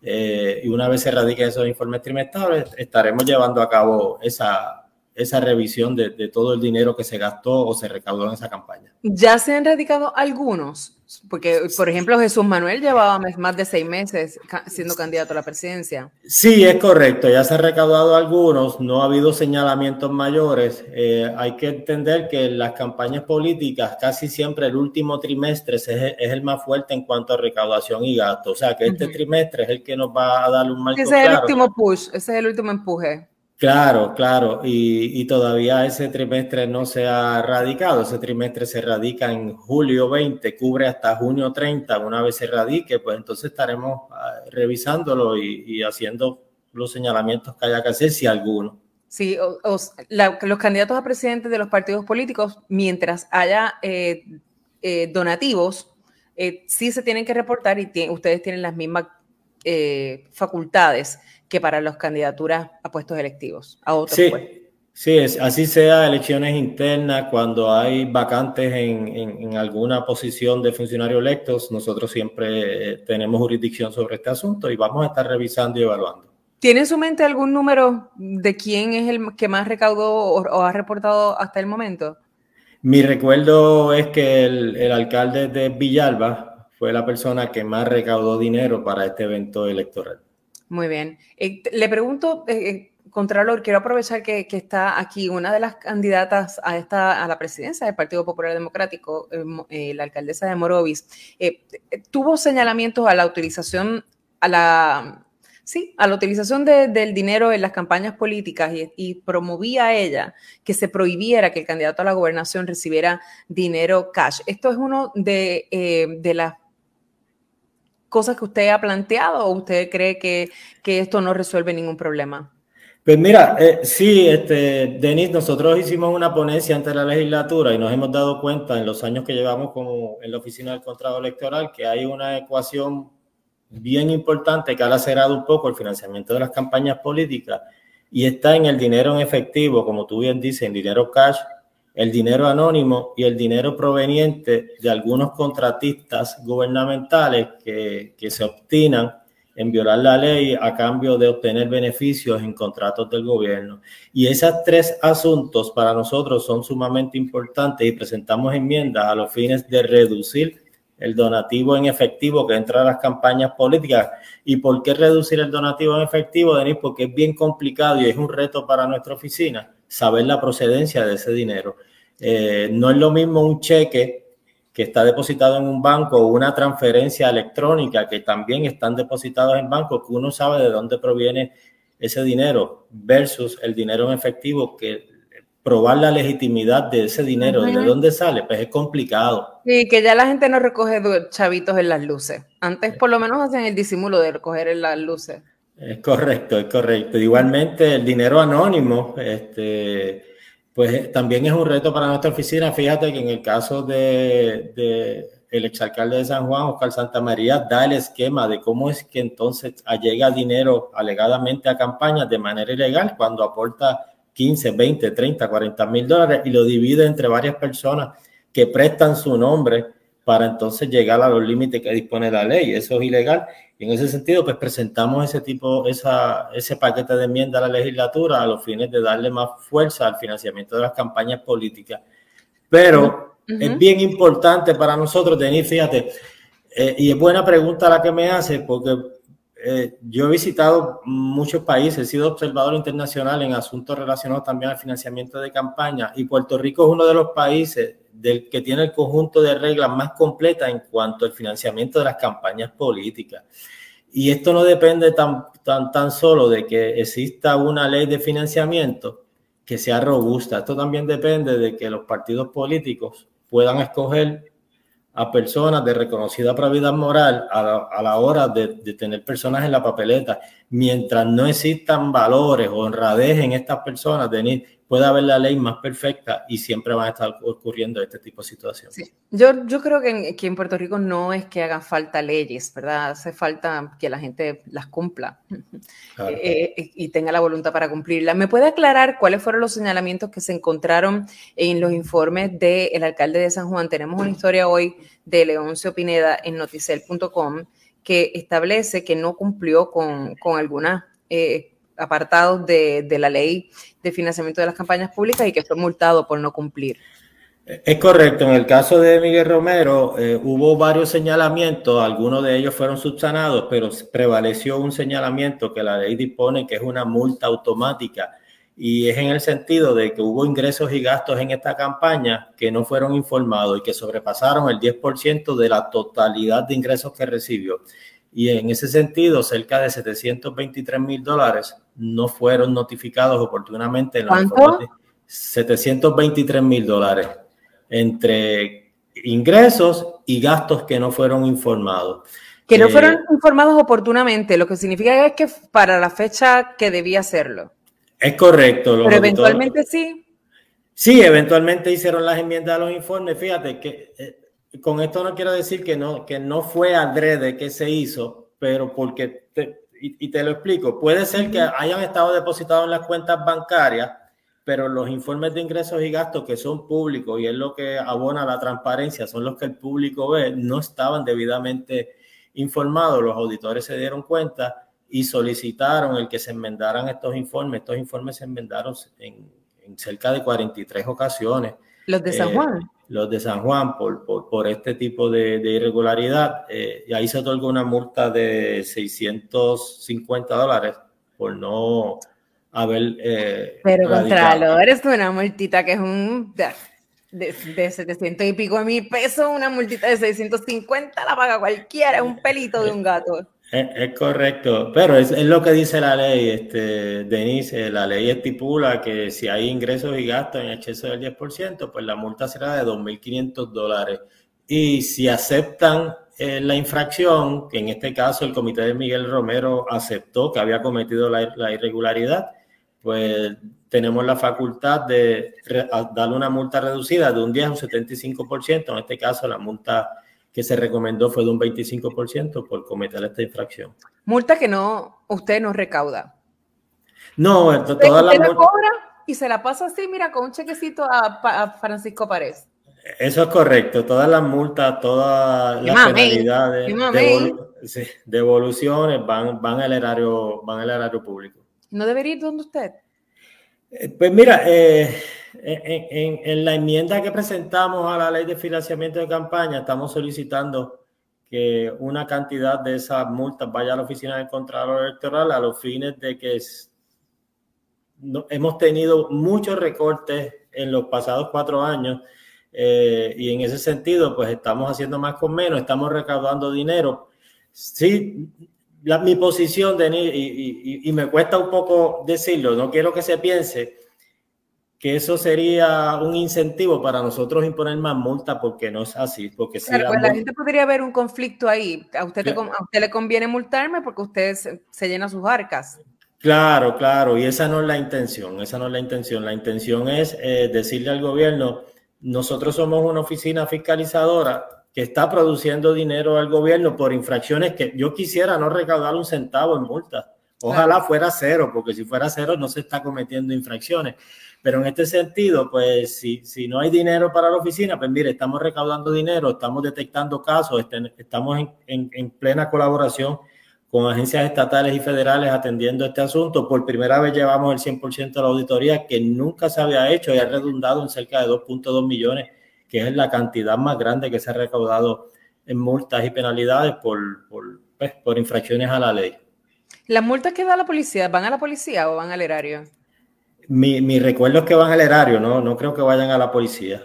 eh, y una vez se radiquen esos informes trimestrales estaremos llevando a cabo esa, esa revisión de, de todo el dinero que se gastó o se recaudó en esa campaña. ¿Ya se han radicado algunos? Porque, por ejemplo, Jesús Manuel llevaba más de seis meses siendo candidato a la presidencia. Sí, es correcto. Ya se han recaudado algunos, no ha habido señalamientos mayores. Eh, hay que entender que las campañas políticas casi siempre el último trimestre es, el más fuerte en cuanto a recaudación y gasto. O sea, que este trimestre es el que nos va a dar un marco Ese es el último push, ese es el último empuje. Claro, claro, y, todavía ese trimestre no se ha radicado, ese trimestre se radica en julio 20, cubre hasta junio 30, una vez se radique, pues entonces estaremos ah, revisándolo y, haciendo los señalamientos que haya que hacer, si alguno. Sí, los candidatos a presidente de los partidos políticos, mientras haya eh, eh, donativos, eh, sí se tienen que reportar y ustedes tienen las mismas facultades que para las candidaturas a puestos electivos, a otros sí, Sí, es, así sea elecciones internas, cuando hay vacantes en, en, alguna posición de funcionarios electos, nosotros siempre eh, tenemos jurisdicción sobre este asunto y vamos a estar revisando y evaluando. ¿Tiene en su mente algún número de quién es el que más recaudó o, ha reportado hasta el momento? Mi recuerdo es que el, el alcalde de Villalba fue la persona que más recaudó dinero para este evento electoral. Muy bien. Eh, le pregunto, eh, eh, Contralor, quiero aprovechar que, está aquí una de las candidatas a, esta, a la presidencia del Partido Popular Democrático, la alcaldesa de Morovis, tuvo señalamientos a la utilización, a la, sí, a la utilización del dinero en las campañas políticas y, promovía ella que se prohibiera que el candidato a la gobernación recibiera dinero cash. Esto es uno de, de las cosas que usted ha planteado o usted cree que, que esto no resuelve ningún problema? Pues mira, eh, sí, este, Denis, nosotros hicimos una ponencia ante la legislatura y nos hemos dado cuenta en los años que llevamos como en la oficina del contrato electoral que hay una ecuación bien importante que ha lacerado un poco el financiamiento de las campañas políticas y está en el dinero en efectivo, como tú bien dices, en dinero cash el dinero anónimo y el dinero proveniente de algunos contratistas gubernamentales que, se obstinan en violar la ley a cambio de obtener beneficios en contratos del gobierno. Y esos tres asuntos para nosotros son sumamente importantes y presentamos enmiendas a los fines de reducir el donativo en efectivo que entra a las campañas políticas. ¿Y por qué reducir el donativo en efectivo, Denis? Porque es bien complicado y es un reto para nuestra oficina saber la procedencia de ese dinero. Eh, no es lo mismo un cheque que está depositado en un banco o una transferencia electrónica que también están depositados en banco, que uno sabe de dónde proviene ese dinero versus el dinero en efectivo que probar la legitimidad de ese dinero, de dónde sale, pues es complicado. Sí, que ya la gente no recoge chavitos en las luces. Antes por lo menos hacen el disimulo de recoger en las luces. Es correcto, es correcto. Igualmente el dinero anónimo, este, pues también es un reto para nuestra oficina. Fíjate que en el caso de, el exalcalde de San Juan, Oscar Santa María, da el esquema de cómo es que entonces llega dinero alegadamente a campañas de manera ilegal cuando aporta 15, 20, 30, 40 mil dólares y lo divide entre varias personas que prestan su nombre para entonces llegar a los límites que dispone la ley. Eso es ilegal. Y en ese sentido, pues presentamos ese tipo, esa, ese paquete de enmienda a la legislatura a los fines de darle más fuerza al financiamiento de las campañas políticas. Pero es bien importante para nosotros, Denis, fíjate, eh, y es buena pregunta la que me hace, porque eh, yo he visitado muchos países, he sido observador internacional en asuntos relacionados también al financiamiento de campaña, y Puerto Rico es uno de los países del que tiene el conjunto de reglas más completas en cuanto al financiamiento de las campañas políticas. Y esto no depende tan, tan, tan solo de que exista una ley de financiamiento que sea robusta. Esto también depende de que los partidos políticos puedan escoger a personas de reconocida probidad moral a la, hora de, tener personas en la papeleta. Mientras no existan valores o honradez en estas personas, puede haber la ley más perfecta y siempre van a estar ocurriendo este tipo de situaciones. Yo, yo creo que en, que en, Puerto Rico no es que hagan falta leyes, ¿verdad? Hace falta que la gente las cumpla eh, eh, y tenga la voluntad para cumplirlas. ¿Me puede aclarar cuáles fueron los señalamientos que se encontraron en los informes del alcalde de San Juan? Tenemos una historia hoy de Leoncio Pineda en noticel.com que establece que no cumplió con, con algunas... Eh, apartados de, de, la ley de financiamiento de las campañas públicas y que fue multado por no cumplir. Es correcto, en el caso de Miguel Romero eh, hubo varios señalamientos, algunos de ellos fueron subsanados, pero prevaleció un señalamiento que la ley dispone que es una multa automática y es en el sentido de que hubo ingresos y gastos en esta campaña que no fueron informados y que sobrepasaron el 10% de la totalidad de ingresos que recibió. Y en ese sentido, cerca de 723 mil dólares no fueron notificados oportunamente. En ¿Cuánto? 723 mil dólares entre ingresos y gastos que no fueron informados. Que no fueron eh, informados oportunamente, lo que significa es que para la fecha que debía hacerlo. Es correcto. Pero eventualmente sí. Sí, eventualmente hicieron las enmiendas a los informes. Fíjate que eh, con esto no quiero decir que no, que no fue adrede que se hizo, pero porque y, te lo explico. Puede ser que hayan estado depositados en las cuentas bancarias, pero los informes de ingresos y gastos que son públicos y es lo que abona la transparencia, son los que el público ve, no estaban debidamente informados. Los auditores se dieron cuenta y solicitaron el que se enmendaran estos informes. Estos informes se enmendaron en, cerca de 43 ocasiones. Los de San eh, Juan los de San Juan por, por, este tipo de, irregularidad. Eh, y ahí se otorgó una multa de 650 dólares por no haber... Eh, Pero Contralor, es una multita que es un... De, de, 700 y pico de mil pesos, una multita de 650 la paga cualquiera, es un pelito de un gato. Es, correcto, pero es, lo que dice la ley, este, Denise. La ley estipula que si hay ingresos y gastos en exceso del 10%, pues la multa será de 2.500 dólares. Y si aceptan eh, la infracción, que en este caso el comité de Miguel Romero aceptó que había cometido la, la irregularidad, pues tenemos la facultad de darle una multa reducida de un 10 a un 75%. En este caso, la multa que se recomendó fue de un 25% por cometer esta infracción. Multa que no, usted no recauda. No, toda la, la cobra y se la pasa así, mira, con un chequecito a, Francisco Párez. Eso es correcto, todas las multas, todas las penalidades, de devoluciones van, van, al erario, van al erario público. ¿No debería ir donde usted? Eh, pues mira, eh, en, la enmienda que presentamos a la ley de financiamiento de campaña, estamos solicitando que una cantidad de esas multas vaya a la oficina del Contralor Electoral a los fines de que hemos tenido muchos recortes en los pasados cuatro años eh, y en ese sentido, pues estamos haciendo más con menos, estamos recaudando dinero. Sí, mi posición, y, y me cuesta un poco decirlo, no quiero que se piense que eso sería un incentivo para nosotros imponer más multa porque no es así. Porque si la, pues, gente podría ver un conflicto ahí. A usted, a usted le conviene multarme porque usted se, llena sus arcas. Claro, claro, y esa no es la intención, esa no es la intención. La intención es eh, decirle al gobierno, nosotros somos una oficina fiscalizadora que está produciendo dinero al gobierno por infracciones que yo quisiera no recaudar un centavo en multas. Ojalá fuera cero, porque si fuera cero no se está cometiendo infracciones. Pero en este sentido, pues si, si no hay dinero para la oficina, pues mire, estamos recaudando dinero, estamos detectando casos, este, estamos en, en plena colaboración con agencias estatales y federales atendiendo este asunto. Por primera vez llevamos el 100% de la auditoría que nunca se había hecho y ha redundado en cerca de 2.2 millones, que es la cantidad más grande que se ha recaudado en multas y penalidades por, por, pues, por infracciones a la ley. ¿Las multas que da la policía van a la policía o van al erario? Mi, mi recuerdo es que van al erario, ¿no? No creo que vayan a la policía.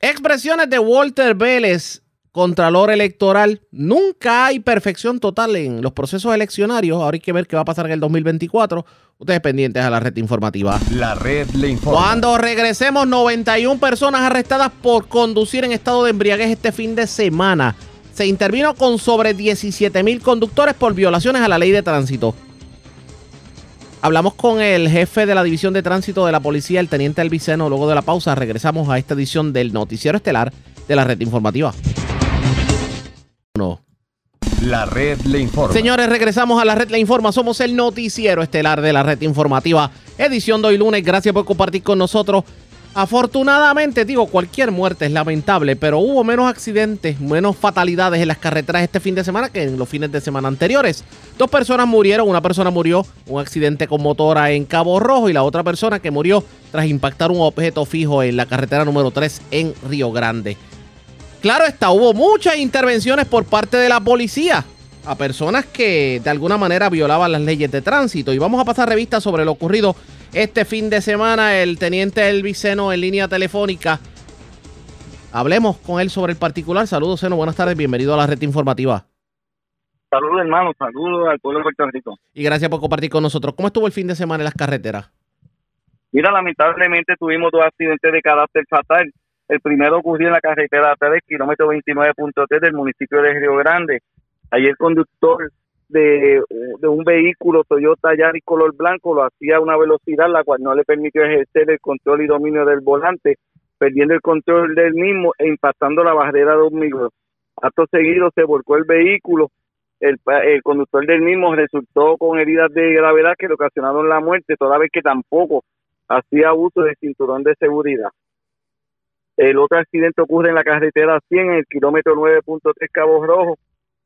Expresiones de Walter Vélez Contralor Electoral. Nunca hay perfección total en los procesos eleccionarios. Ahora hay que ver qué va a pasar en el 2024. Ustedes pendientes a la red informativa. La red le informa. Cuando regresemos, 91 personas arrestadas por conducir en estado de embriaguez este fin de semana. Se intervino con sobre 17 mil conductores por violaciones a la ley de tránsito. Hablamos con el jefe de la División de Tránsito de la Policía, el teniente Elviceno. Luego de la pausa, regresamos a esta edición del Noticiero Estelar de la Red Informativa. No. La red le informa. Señores, regresamos a la red le informa. Somos el noticiero estelar de la red informativa. Edición de hoy lunes. Gracias por compartir con nosotros. Afortunadamente, digo, cualquier muerte es lamentable, pero hubo menos accidentes, menos fatalidades en las carreteras este fin de semana que en los fines de semana anteriores. Dos personas murieron, una persona murió un accidente con motora en Cabo Rojo y la otra persona que murió tras impactar un objeto fijo en la carretera número 3 en Río Grande. Claro está, hubo muchas intervenciones por parte de la policía a personas que de alguna manera violaban las leyes de tránsito. Y vamos a pasar revista sobre lo ocurrido este fin de semana. El teniente Elviceno en línea telefónica. Hablemos con él sobre el particular. Saludos, Seno. Buenas tardes. Bienvenido a la red informativa. Saludos, hermano. Saludos al pueblo de Puerto Rico. Y gracias por compartir con nosotros. ¿Cómo estuvo el fin de semana en las carreteras? Mira, lamentablemente tuvimos dos accidentes de carácter fatal. El primero ocurrió en la carretera 3, kilómetro 29.3 del municipio de Río Grande. Ahí el conductor de, de, un vehículo Toyota Yaris color blanco lo hacía a una velocidad la cual no le permitió ejercer el control y dominio del volante, perdiendo el control del mismo e impactando la barrera de un micro. Acto seguido se volcó el vehículo, el, el conductor del mismo resultó con heridas de gravedad que le ocasionaron la muerte, toda vez que tampoco hacía uso del cinturón de seguridad. El otro accidente ocurre en la carretera 100, en el kilómetro 9.3 Cabo Rojo.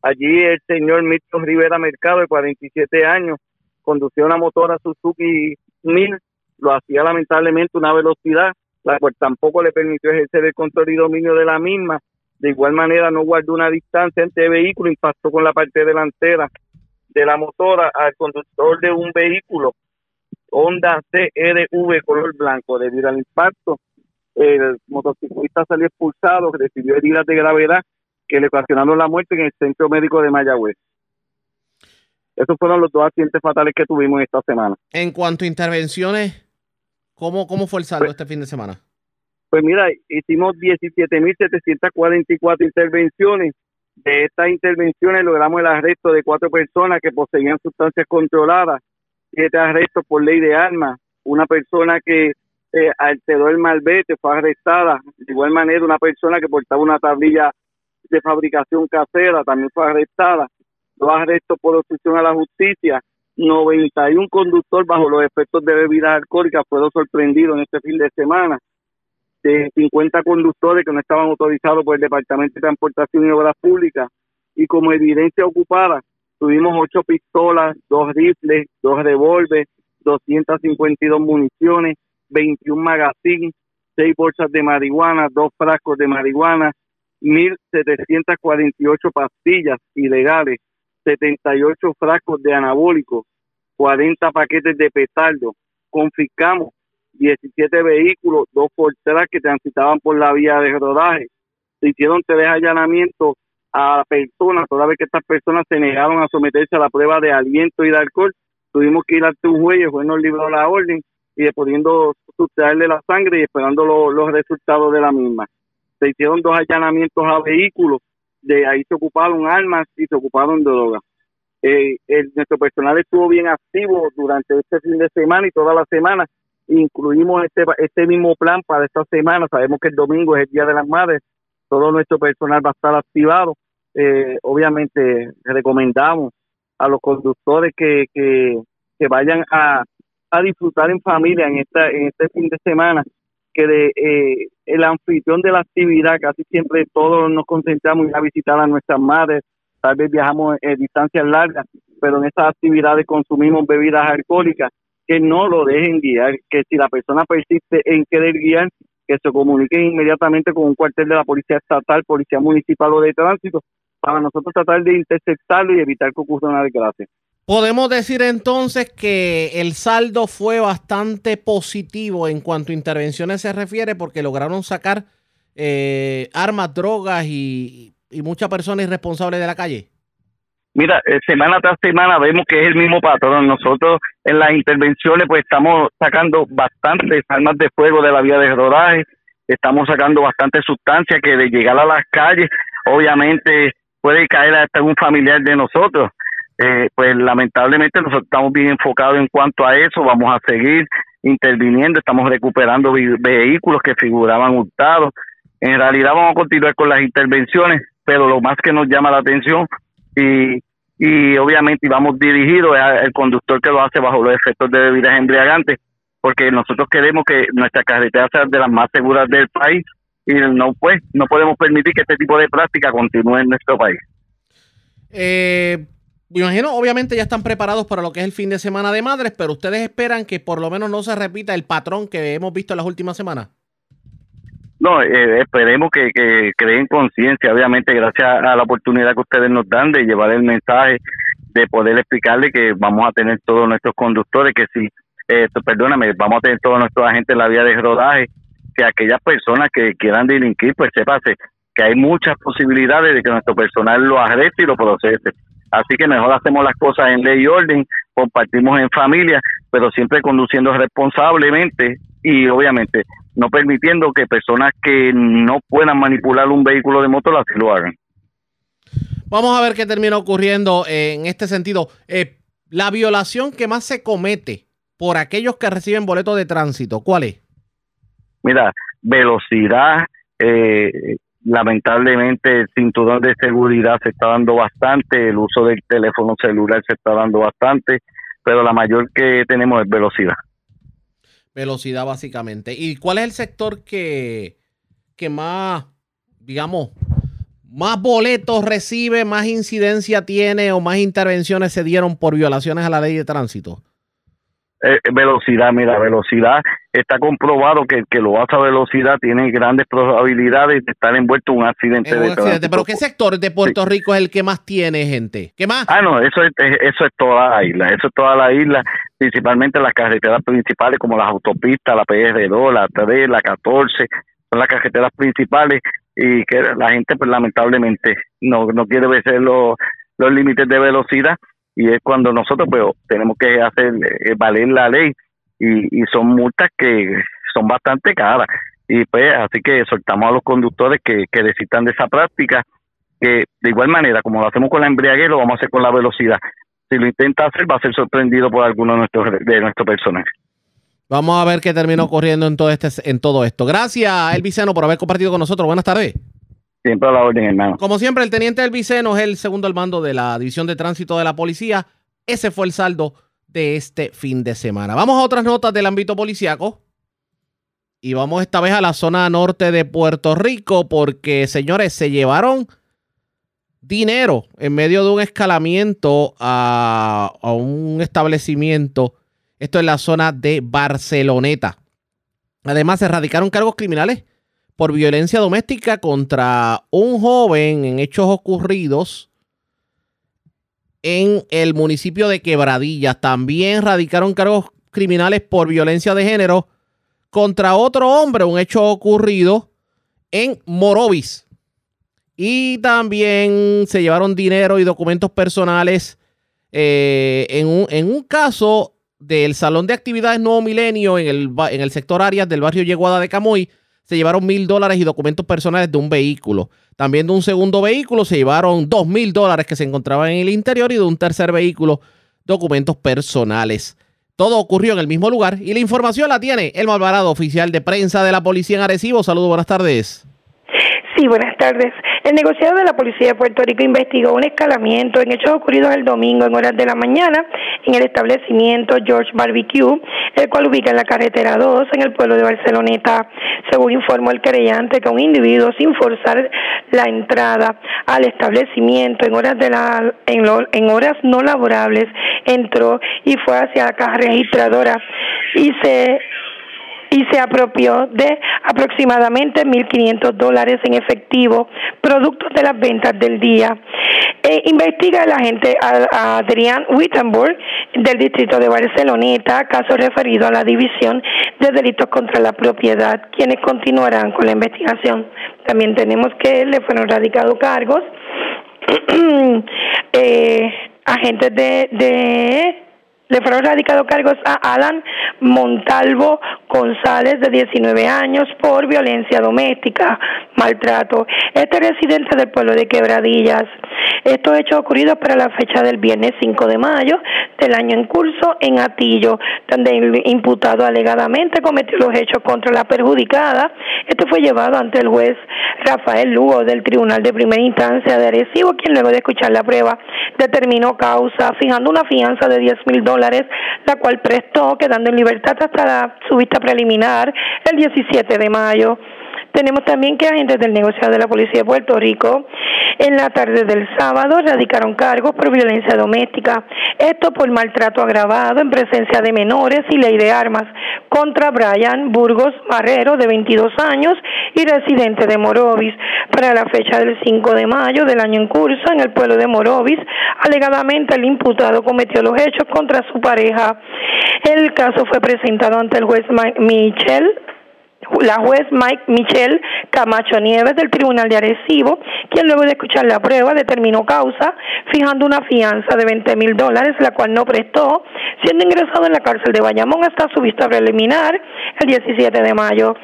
Allí el señor Milton Rivera Mercado, de 47 años, conducía una motora Suzuki 1000, lo hacía lamentablemente una velocidad, la cual tampoco le permitió ejercer el control y dominio de la misma. De igual manera, no guardó una distancia entre vehículo, impactó con la parte delantera de la motora al conductor de un vehículo Honda CRV color blanco. Debido al impacto, el motociclista salió expulsado, recibió heridas de gravedad que le ocasionaron la muerte en el centro médico de Mayagüez. Esos fueron los dos accidentes fatales que tuvimos esta semana. En cuanto a intervenciones, ¿cómo, cómo fue el saldo pues, este fin de semana? Pues mira, hicimos 17.744 intervenciones. De estas intervenciones logramos el arresto de cuatro personas que poseían sustancias controladas, siete arrestos por ley de armas, una persona que eh, alteró el malvete, fue arrestada. De igual manera, una persona que portaba una tablilla de fabricación casera también fue arrestada. Dos arrestos por obstrucción a la justicia. 91 conductor bajo los efectos de bebidas alcohólicas fueron sorprendidos en este fin de semana. De 50 conductores que no estaban autorizados por el Departamento de Transportación y Obras Públicas. Y como evidencia ocupada, tuvimos ocho pistolas, dos rifles, dos revólveres, 252 municiones, 21 magazines, 6 bolsas de marihuana, 2 frascos de marihuana, 1.748 pastillas ilegales, 78 frascos de anabólicos, 40 paquetes de petardo. Confiscamos 17 vehículos, dos Fortran que transitaban por la vía de rodaje. Se hicieron tres allanamientos a personas, toda vez que estas personas se negaron a someterse a la prueba de aliento y de alcohol. Tuvimos que ir a un juez, el juez nos libró la orden y pudiendo sustraerle la sangre y esperando los resultados de la misma. Se hicieron dos allanamientos a vehículos, de ahí se ocuparon armas y se ocuparon drogas. Eh, nuestro personal estuvo bien activo durante este fin de semana y toda la semana. Incluimos este, este mismo plan para esta semana. Sabemos que el domingo es el Día de las Madres. Todo nuestro personal va a estar activado. Eh, obviamente recomendamos a los conductores que, que, vayan a, a disfrutar en familia en, esta, en este fin de semana que de, eh, el anfitrión de la actividad, casi siempre todos nos concentramos en a visitar a nuestras madres, tal vez viajamos en distancias largas, pero en estas actividades consumimos bebidas alcohólicas, que no lo dejen guiar, que si la persona persiste en querer guiar, que se comunique inmediatamente con un cuartel de la Policía Estatal, Policía Municipal o de Tránsito, para nosotros tratar de interceptarlo y evitar que ocurra una desgracia. Podemos decir entonces que el saldo fue bastante positivo en cuanto a intervenciones se refiere porque lograron sacar eh, armas, drogas y, muchas personas irresponsables de la calle. Mira, eh, semana tras semana vemos que es el mismo patrón. Nosotros en las intervenciones pues estamos sacando bastantes armas de fuego de la vía de rodaje, estamos sacando bastante sustancia que de llegar a las calles obviamente puede caer hasta un familiar de nosotros. Eh, pues lamentablemente nosotros estamos bien enfocados en cuanto a eso, vamos a seguir interviniendo, estamos recuperando vehículos que figuraban hurtados. En realidad vamos a continuar con las intervenciones, pero lo más que nos llama la atención y, y obviamente vamos dirigidos al conductor que lo hace bajo los efectos de bebidas embriagantes, porque nosotros queremos que nuestra carretera sea de las más seguras del país y no pues no podemos permitir que este tipo de práctica continúe en nuestro país. Eh, me imagino, obviamente ya están preparados para lo que es el fin de semana de madres, pero ustedes esperan que por lo menos no se repita el patrón que hemos visto en las últimas semanas. No, eh, esperemos que, creen conciencia, obviamente, gracias a la oportunidad que ustedes nos dan de llevar el mensaje, de poder explicarle que vamos a tener todos nuestros conductores, que si, eh, perdóname, vamos a tener todos nuestros agentes en la vía de rodaje, que aquellas personas que quieran delinquir, pues sepase que hay muchas posibilidades de que nuestro personal lo arreste y lo procese. Así que mejor hacemos las cosas en ley y orden, compartimos en familia, pero siempre conduciendo responsablemente y obviamente no permitiendo que personas que no puedan manipular un vehículo de motor así lo hagan. Vamos a ver qué termina ocurriendo en este sentido. Eh, la violación que más se comete por aquellos que reciben boletos de tránsito, ¿cuál es? Mira, velocidad, eh, lamentablemente el cinturón de seguridad se está dando bastante, el uso del teléfono celular se está dando bastante, pero la mayor que tenemos es velocidad. Velocidad básicamente. ¿Y cuál es el sector que, que más, digamos, más boletos recibe, más incidencia tiene o más intervenciones se dieron por violaciones a la ley de tránsito? Eh, velocidad, mira, velocidad, está comprobado que el que lo hace a velocidad tiene grandes probabilidades de estar envuelto en un accidente de. Pero ¿qué sector de Puerto Rico es el que más tiene gente? ¿Qué más? Ah, no, eso es, eso es toda la isla, eso es toda la isla, principalmente las carreteras principales como las autopistas, la PR2, la 3, la 14, son las carreteras principales y que la gente pues lamentablemente no, no quiere ver los, los límites de velocidad y es cuando nosotros pues tenemos que hacer eh, valer la ley y, son multas que son bastante caras y pues así que soltamos a los conductores que, que desistan de esa práctica que de igual manera como lo hacemos con la embriaguez lo vamos a hacer con la velocidad si lo intenta hacer va a ser sorprendido por alguno de nuestros de nuestros personajes Vamos a ver qué terminó ocurriendo en todo este en todo esto. Gracias, Elviceno, por haber compartido con nosotros. Buenas tardes. Siempre a la orden, hermano. Como siempre, el teniente Elviceno es el segundo al mando de la División de Tránsito de la Policía. Ese fue el saldo de este fin de semana. Vamos a otras notas del ámbito policiaco. Y vamos esta vez a la zona norte de Puerto Rico porque, señores, se llevaron dinero en medio de un escalamiento a, a un establecimiento. Esto es la zona de Barceloneta. Además, se erradicaron cargos criminales por violencia doméstica contra un joven en hechos ocurridos en el municipio de Quebradillas. También radicaron cargos criminales por violencia de género contra otro hombre, un hecho ocurrido en Morovis. Y también se llevaron dinero y documentos personales eh, en, un, en, un, caso del Salón de Actividades Nuevo Milenio en el, en el sector Arias del barrio Yeguada de Camuy se llevaron mil dólares y documentos personales de un vehículo. También de un segundo vehículo se llevaron dos mil dólares que se encontraban en el interior y de un tercer vehículo documentos personales. Todo ocurrió en el mismo lugar y la información la tiene el Malvarado, oficial de prensa de la policía en Arecibo. Saludos, buenas tardes. Sí, buenas tardes. El negociado de la Policía de Puerto Rico investigó un escalamiento en hechos ocurridos el domingo en horas de la mañana en el establecimiento George Barbecue, el cual ubica en la carretera 2 en el pueblo de Barceloneta. Según informó el querellante que un individuo sin forzar la entrada al establecimiento en horas de la en, en horas no laborables entró y fue hacia la caja registradora y se y se apropió de aproximadamente 1.500 dólares en efectivo, productos de las ventas del día. Eh, investiga el agente Adrián Wittenberg del distrito de Barceloneta, caso referido a la División de Delitos contra la Propiedad, quienes continuarán con la investigación. También tenemos que le fueron radicados cargos. eh, agentes de, de le fueron radicados cargos a Alan Montalvo González, de 19 años, por violencia doméstica, maltrato. Este residente del pueblo de Quebradillas. Estos hechos ocurridos para la fecha del viernes 5 de mayo del año en curso en Atillo, donde el imputado alegadamente cometió los hechos contra la perjudicada. Este fue llevado ante el juez Rafael Lugo del Tribunal de Primera Instancia de Arecibo, quien luego de escuchar la prueba determinó causa, fijando una fianza de 10 mil dólares la cual prestó, quedando en libertad hasta su vista preliminar el 17 de mayo. Tenemos también que agentes del negociado de la Policía de Puerto Rico en la tarde del sábado radicaron cargos por violencia doméstica, esto por maltrato agravado en presencia de menores y ley de armas contra Brian Burgos Marrero, de 22 años y residente de Morovis, para la fecha del 5 de mayo del año en curso en el pueblo de Morovis. Alegadamente el imputado cometió los hechos contra su pareja. El caso fue presentado ante el juez Michel la juez Mike Michelle Camacho Nieves del Tribunal de Arecibo, quien luego de escuchar la prueba determinó causa, fijando una fianza de 20 mil dólares, la cual no prestó, siendo ingresado en la cárcel de Bayamón hasta su vista preliminar el 17 de mayo.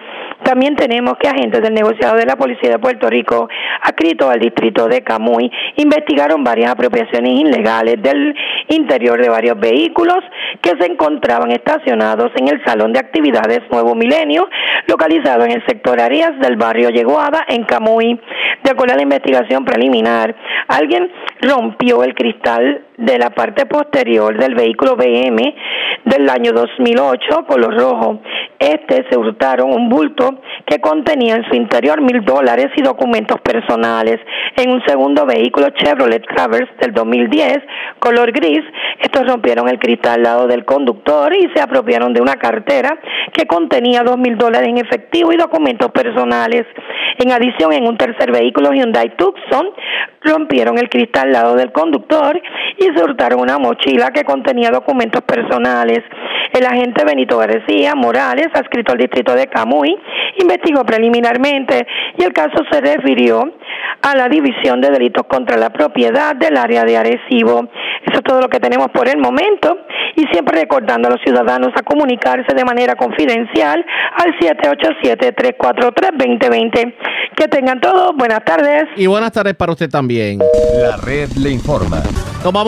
También tenemos que agentes del negociado de la Policía de Puerto Rico, adscrito al distrito de Camuy, investigaron varias apropiaciones ilegales del interior de varios vehículos que se encontraban estacionados en el Salón de Actividades Nuevo Milenio, localizado en el sector Arias del barrio Yeguada, en Camuy. De acuerdo a la investigación preliminar, alguien rompió el cristal de la parte posterior del vehículo BM del año 2008 color rojo. Este se hurtaron un bulto que contenía en su interior mil dólares y documentos personales. En un segundo vehículo Chevrolet Traverse del 2010 color gris, estos rompieron el cristal al lado del conductor y se apropiaron de una cartera que contenía dos mil dólares en efectivo y documentos personales. En adición, en un tercer vehículo Hyundai Tucson rompieron el cristal al lado del conductor y se hurtaron una mochila que contenía documentos personales. El agente Benito García Morales, adscrito al distrito de Camuy, investigó preliminarmente y el caso se refirió a la División de Delitos contra la Propiedad del área de Arecibo. Eso es todo lo que tenemos por el momento y siempre recordando a los ciudadanos a comunicarse de manera confidencial al 787-343-2020. Que tengan todos buenas tardes. Y buenas tardes para usted también. La red le informa. Tomamos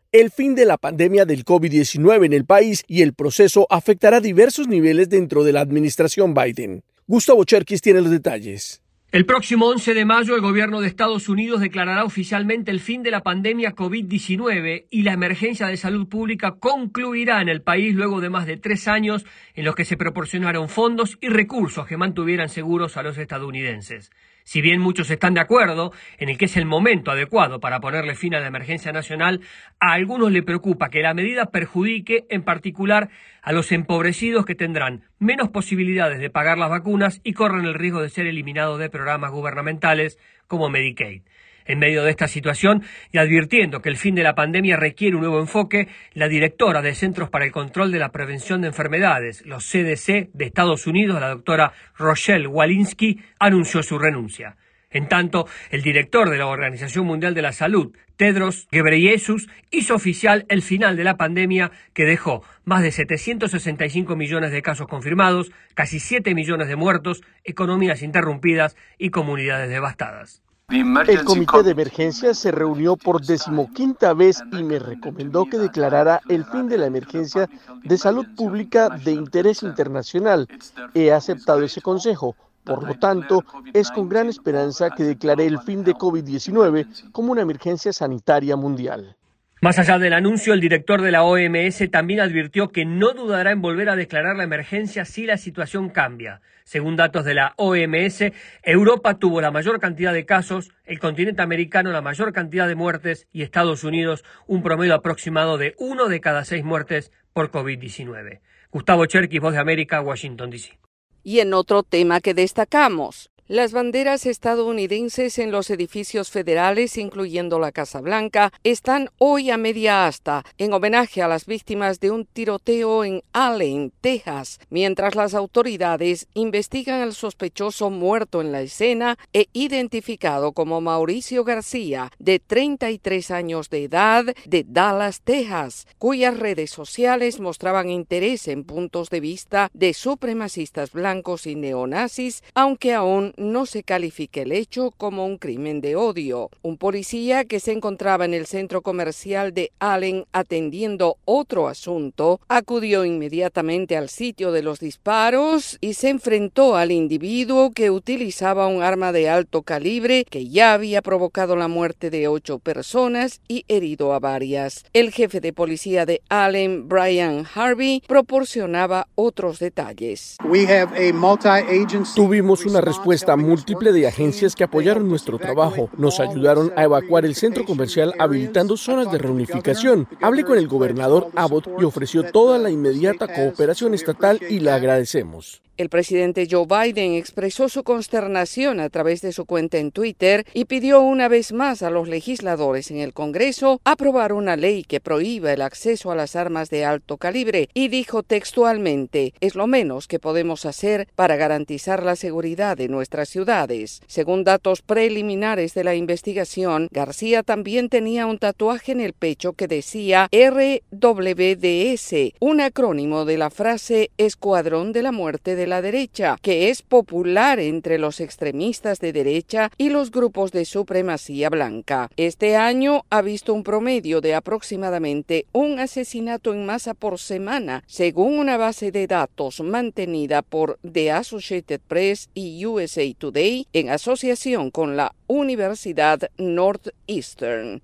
el fin de la pandemia del COVID-19 en el país y el proceso afectará diversos niveles dentro de la administración Biden. Gustavo Cherkis tiene los detalles. El próximo 11 de mayo el gobierno de Estados Unidos declarará oficialmente el fin de la pandemia COVID-19 y la emergencia de salud pública concluirá en el país luego de más de tres años en los que se proporcionaron fondos y recursos que mantuvieran seguros a los estadounidenses. Si bien muchos están de acuerdo en el que es el momento adecuado para ponerle fin a la emergencia nacional, a algunos le preocupa que la medida perjudique en particular a los empobrecidos que tendrán menos posibilidades de pagar las vacunas y corren el riesgo de ser eliminados de programas gubernamentales como Medicaid. En medio de esta situación y advirtiendo que el fin de la pandemia requiere un nuevo enfoque, la directora de Centros para el Control de la Prevención de Enfermedades, los CDC de Estados Unidos, la doctora Rochelle Walensky, anunció su renuncia. En tanto, el director de la Organización Mundial de la Salud, Tedros Ghebreyesus, hizo oficial el final de la pandemia que dejó más de 765 millones de casos confirmados, casi 7 millones de muertos, economías interrumpidas y comunidades devastadas. El comité de emergencia se reunió por decimoquinta vez y me recomendó que declarara el fin de la emergencia de salud pública de interés internacional. He aceptado ese consejo. Por lo tanto, es con gran esperanza que declaré el fin de COVID-19 como una emergencia sanitaria mundial. Más allá del anuncio, el director de la OMS también advirtió que no dudará en volver a declarar la emergencia si la situación cambia. Según datos de la OMS, Europa tuvo la mayor cantidad de casos, el continente americano la mayor cantidad de muertes y Estados Unidos un promedio aproximado de uno de cada seis muertes por COVID-19. Gustavo Cherkis, Voz de América, Washington, D.C. Y en otro tema que destacamos, las banderas estadounidenses en los edificios federales, incluyendo la Casa Blanca, están hoy a media asta en homenaje a las víctimas de un tiroteo en Allen, Texas, mientras las autoridades investigan al sospechoso muerto en la escena e identificado como Mauricio García, de 33 años de edad, de Dallas, Texas, cuyas redes sociales mostraban interés en puntos de vista de supremacistas blancos y neonazis, aunque aún no se califique el hecho como un crimen de odio. Un policía que se encontraba en el centro comercial de Allen atendiendo otro asunto acudió inmediatamente al sitio de los disparos y se enfrentó al individuo que utilizaba un arma de alto calibre que ya había provocado la muerte de ocho personas y herido a varias. El jefe de policía de Allen, Brian Harvey, proporcionaba otros detalles. Tuvimos una respuesta múltiple de agencias que apoyaron nuestro trabajo. Nos ayudaron a evacuar el centro comercial habilitando zonas de reunificación. Hablé con el gobernador Abbott y ofreció toda la inmediata cooperación estatal y la agradecemos. El presidente Joe Biden expresó su consternación a través de su cuenta en Twitter y pidió una vez más a los legisladores en el Congreso aprobar una ley que prohíba el acceso a las armas de alto calibre y dijo textualmente, es lo menos que podemos hacer para garantizar la seguridad de nuestras ciudades. Según datos preliminares de la investigación, García también tenía un tatuaje en el pecho que decía RWDS, un acrónimo de la frase Escuadrón de la Muerte de la derecha, que es popular entre los extremistas de derecha y los grupos de supremacía blanca. Este año ha visto un promedio de aproximadamente un asesinato en masa por semana, según una base de datos mantenida por The Associated Press y USA Today en asociación con la Universidad Northeastern.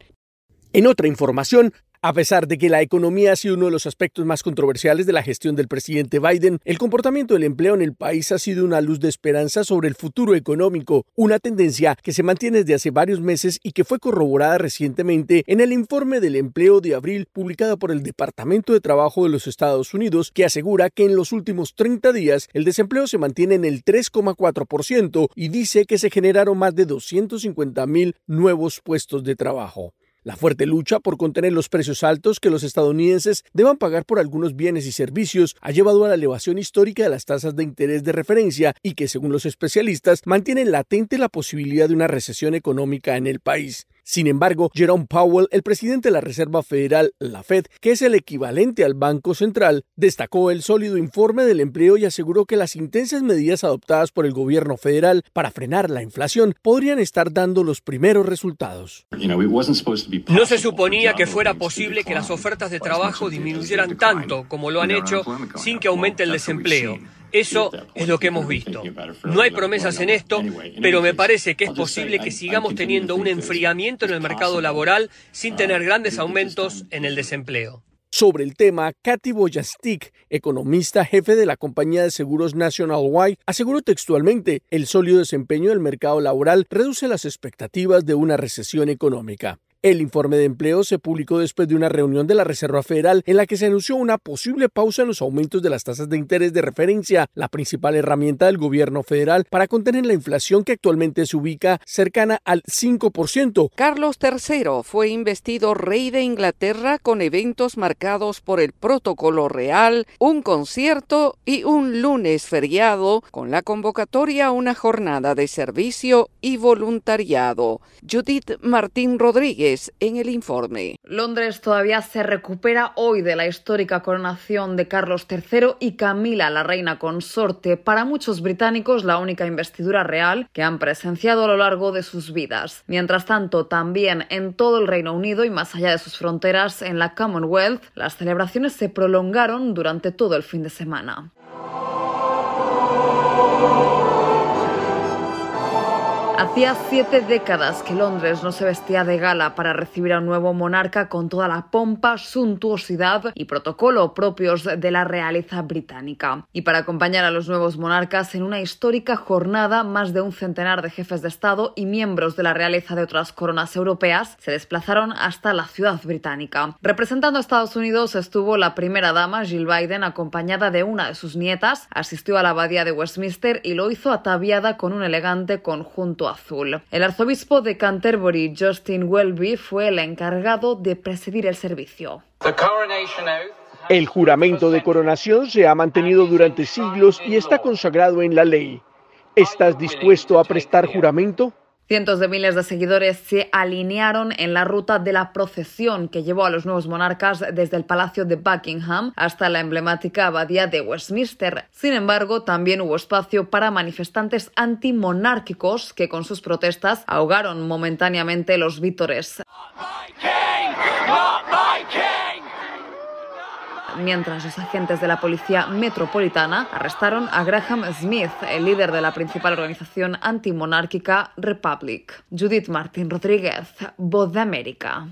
En otra información, a pesar de que la economía ha sido uno de los aspectos más controversiales de la gestión del presidente Biden, el comportamiento del empleo en el país ha sido una luz de esperanza sobre el futuro económico, una tendencia que se mantiene desde hace varios meses y que fue corroborada recientemente en el informe del empleo de abril publicado por el Departamento de Trabajo de los Estados Unidos, que asegura que en los últimos 30 días el desempleo se mantiene en el 3,4% y dice que se generaron más de 250 mil nuevos puestos de trabajo. La fuerte lucha por contener los precios altos que los estadounidenses deban pagar por algunos bienes y servicios ha llevado a la elevación histórica de las tasas de interés de referencia y que, según los especialistas, mantienen latente la posibilidad de una recesión económica en el país. Sin embargo, Jerome Powell, el presidente de la Reserva Federal, la Fed, que es el equivalente al Banco Central, destacó el sólido informe del empleo y aseguró que las intensas medidas adoptadas por el gobierno federal para frenar la inflación podrían estar dando los primeros resultados. No se suponía que fuera posible que las ofertas de trabajo disminuyeran tanto como lo han hecho sin que aumente el desempleo. Eso es lo que hemos visto. No hay promesas en esto, pero me parece que es posible que sigamos teniendo un enfriamiento en el mercado laboral sin tener grandes aumentos en el desempleo. Sobre el tema, Katy Boyastik, economista jefe de la compañía de seguros National White, aseguró textualmente, el sólido desempeño del mercado laboral reduce las expectativas de una recesión económica. El informe de empleo se publicó después de una reunión de la Reserva Federal en la que se anunció una posible pausa en los aumentos de las tasas de interés de referencia, la principal herramienta del gobierno federal para contener la inflación que actualmente se ubica cercana al 5%. Carlos III fue investido rey de Inglaterra con eventos marcados por el protocolo real, un concierto y un lunes feriado con la convocatoria a una jornada de servicio y voluntariado. Judith Martín Rodríguez en el informe. Londres todavía se recupera hoy de la histórica coronación de Carlos III y Camila, la reina consorte, para muchos británicos la única investidura real que han presenciado a lo largo de sus vidas. Mientras tanto, también en todo el Reino Unido y más allá de sus fronteras, en la Commonwealth, las celebraciones se prolongaron durante todo el fin de semana. Hacía siete décadas que Londres no se vestía de gala para recibir a un nuevo monarca con toda la pompa, suntuosidad y protocolo propios de la realeza británica. Y para acompañar a los nuevos monarcas en una histórica jornada, más de un centenar de jefes de Estado y miembros de la realeza de otras coronas europeas se desplazaron hasta la ciudad británica. Representando a Estados Unidos estuvo la primera dama, Jill Biden, acompañada de una de sus nietas, asistió a la abadía de Westminster y lo hizo ataviada con un elegante conjunto azul. El arzobispo de Canterbury, Justin Welby, fue el encargado de presidir el servicio. El juramento de coronación se ha mantenido durante siglos y está consagrado en la ley. ¿Estás dispuesto a prestar juramento? Cientos de miles de seguidores se alinearon en la ruta de la procesión que llevó a los nuevos monarcas desde el Palacio de Buckingham hasta la emblemática abadía de Westminster. Sin embargo, también hubo espacio para manifestantes antimonárquicos que con sus protestas ahogaron momentáneamente los vítores. Mientras los agentes de la Policía Metropolitana arrestaron a Graham Smith, el líder de la principal organización antimonárquica Republic. Judith Martín Rodríguez, Voz de América.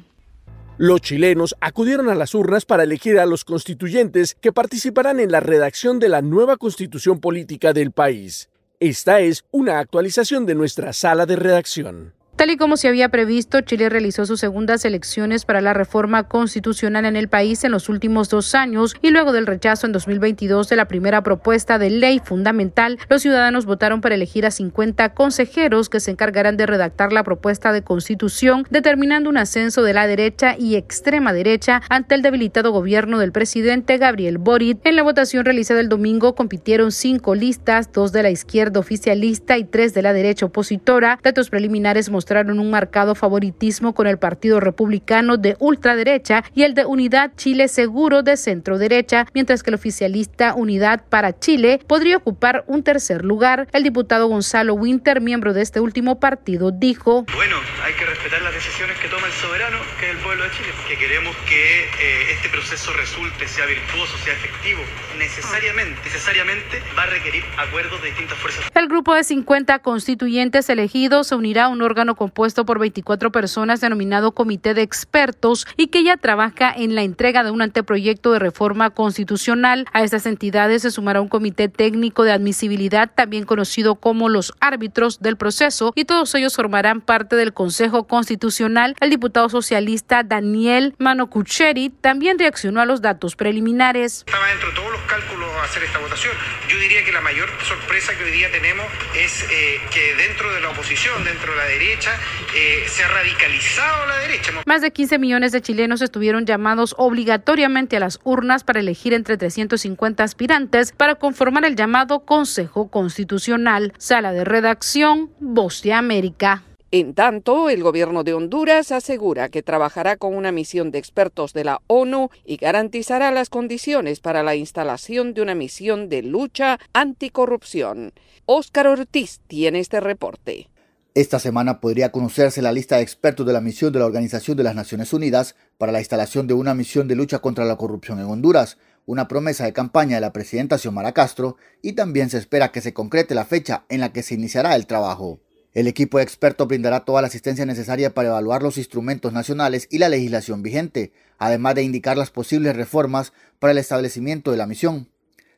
Los chilenos acudieron a las urnas para elegir a los constituyentes que participarán en la redacción de la nueva constitución política del país. Esta es una actualización de nuestra sala de redacción. Tal y como se había previsto, Chile realizó sus segundas elecciones para la reforma constitucional en el país en los últimos dos años y luego del rechazo en 2022 de la primera propuesta de ley fundamental, los ciudadanos votaron para elegir a 50 consejeros que se encargarán de redactar la propuesta de constitución, determinando un ascenso de la derecha y extrema derecha ante el debilitado gobierno del presidente Gabriel Boric. En la votación realizada el domingo compitieron cinco listas, dos de la izquierda oficialista y tres de la derecha opositora. Datos preliminares mostraron mostraron un marcado favoritismo con el Partido Republicano de ultraderecha y el de Unidad Chile Seguro de centro derecha, mientras que el oficialista Unidad para Chile podría ocupar un tercer lugar. El diputado Gonzalo Winter, miembro de este último partido, dijo: Bueno, hay que respetar las decisiones que toma el soberano, que es el pueblo de Chile, que queremos que eh, este proceso resulte, sea virtuoso, sea efectivo. Necesariamente, necesariamente va a requerir acuerdos de distintas fuerzas. El grupo de 50 constituyentes elegidos se unirá a un órgano compuesto por 24 personas denominado Comité de Expertos y que ya trabaja en la entrega de un anteproyecto de reforma constitucional. A estas entidades se sumará un comité técnico de admisibilidad, también conocido como los árbitros del proceso, y todos ellos formarán parte del Consejo Constitucional. El diputado socialista Daniel Manocucheri también reaccionó a los datos preliminares. Estaba dentro de todos los cálculos hacer esta votación. Yo diría que la mayor sorpresa que hoy día tenemos es eh, que dentro de la oposición, dentro de la derecha, eh, se ha radicalizado la derecha. Más de 15 millones de chilenos estuvieron llamados obligatoriamente a las urnas para elegir entre 350 aspirantes para conformar el llamado Consejo Constitucional. Sala de redacción, Voz de América. En tanto, el gobierno de Honduras asegura que trabajará con una misión de expertos de la ONU y garantizará las condiciones para la instalación de una misión de lucha anticorrupción. Óscar Ortiz tiene este reporte. Esta semana podría conocerse la lista de expertos de la misión de la Organización de las Naciones Unidas para la instalación de una misión de lucha contra la corrupción en Honduras, una promesa de campaña de la presidenta Xiomara Castro, y también se espera que se concrete la fecha en la que se iniciará el trabajo. El equipo de expertos brindará toda la asistencia necesaria para evaluar los instrumentos nacionales y la legislación vigente, además de indicar las posibles reformas para el establecimiento de la misión.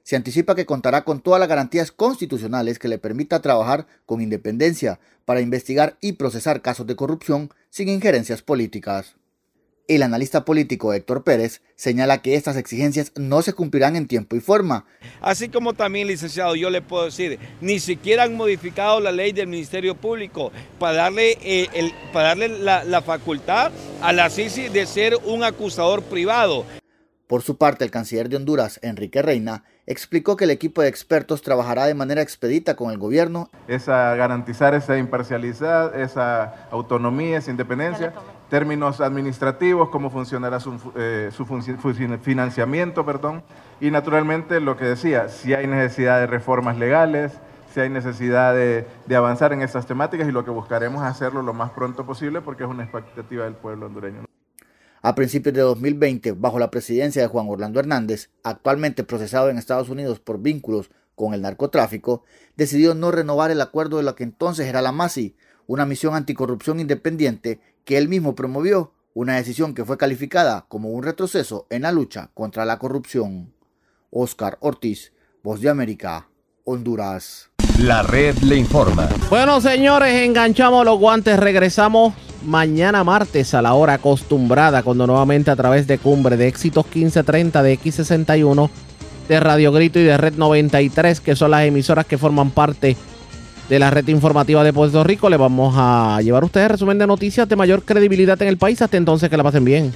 Se anticipa que contará con todas las garantías constitucionales que le permita trabajar con independencia para investigar y procesar casos de corrupción sin injerencias políticas. El analista político Héctor Pérez señala que estas exigencias no se cumplirán en tiempo y forma. Así como también, licenciado, yo le puedo decir, ni siquiera han modificado la ley del Ministerio Público para darle, eh, el, para darle la, la facultad a la CICI de ser un acusador privado. Por su parte, el canciller de Honduras, Enrique Reina, explicó que el equipo de expertos trabajará de manera expedita con el gobierno. Es a garantizar esa imparcialidad, esa autonomía, esa independencia, términos administrativos, cómo funcionará su, eh, su financiamiento, perdón, y naturalmente lo que decía, si hay necesidad de reformas legales, si hay necesidad de, de, avanzar en estas temáticas y lo que buscaremos hacerlo lo más pronto posible porque es una expectativa del pueblo hondureño. A principios de 2020, bajo la presidencia de Juan Orlando Hernández, actualmente procesado en Estados Unidos por vínculos con el narcotráfico, decidió no renovar el acuerdo de lo que entonces era la MASI, una misión anticorrupción independiente que él mismo promovió, una decisión que fue calificada como un retroceso en la lucha contra la corrupción. Oscar Ortiz, Voz de América, Honduras. La red le informa. Bueno, señores, enganchamos los guantes, regresamos mañana martes a la hora acostumbrada, cuando nuevamente a través de Cumbre de Éxitos 1530 de X61, de Radio Grito y de Red 93, que son las emisoras que forman parte de la red informativa de Puerto Rico, le vamos a llevar a ustedes resumen de noticias de mayor credibilidad en el país. Hasta entonces, que la pasen bien.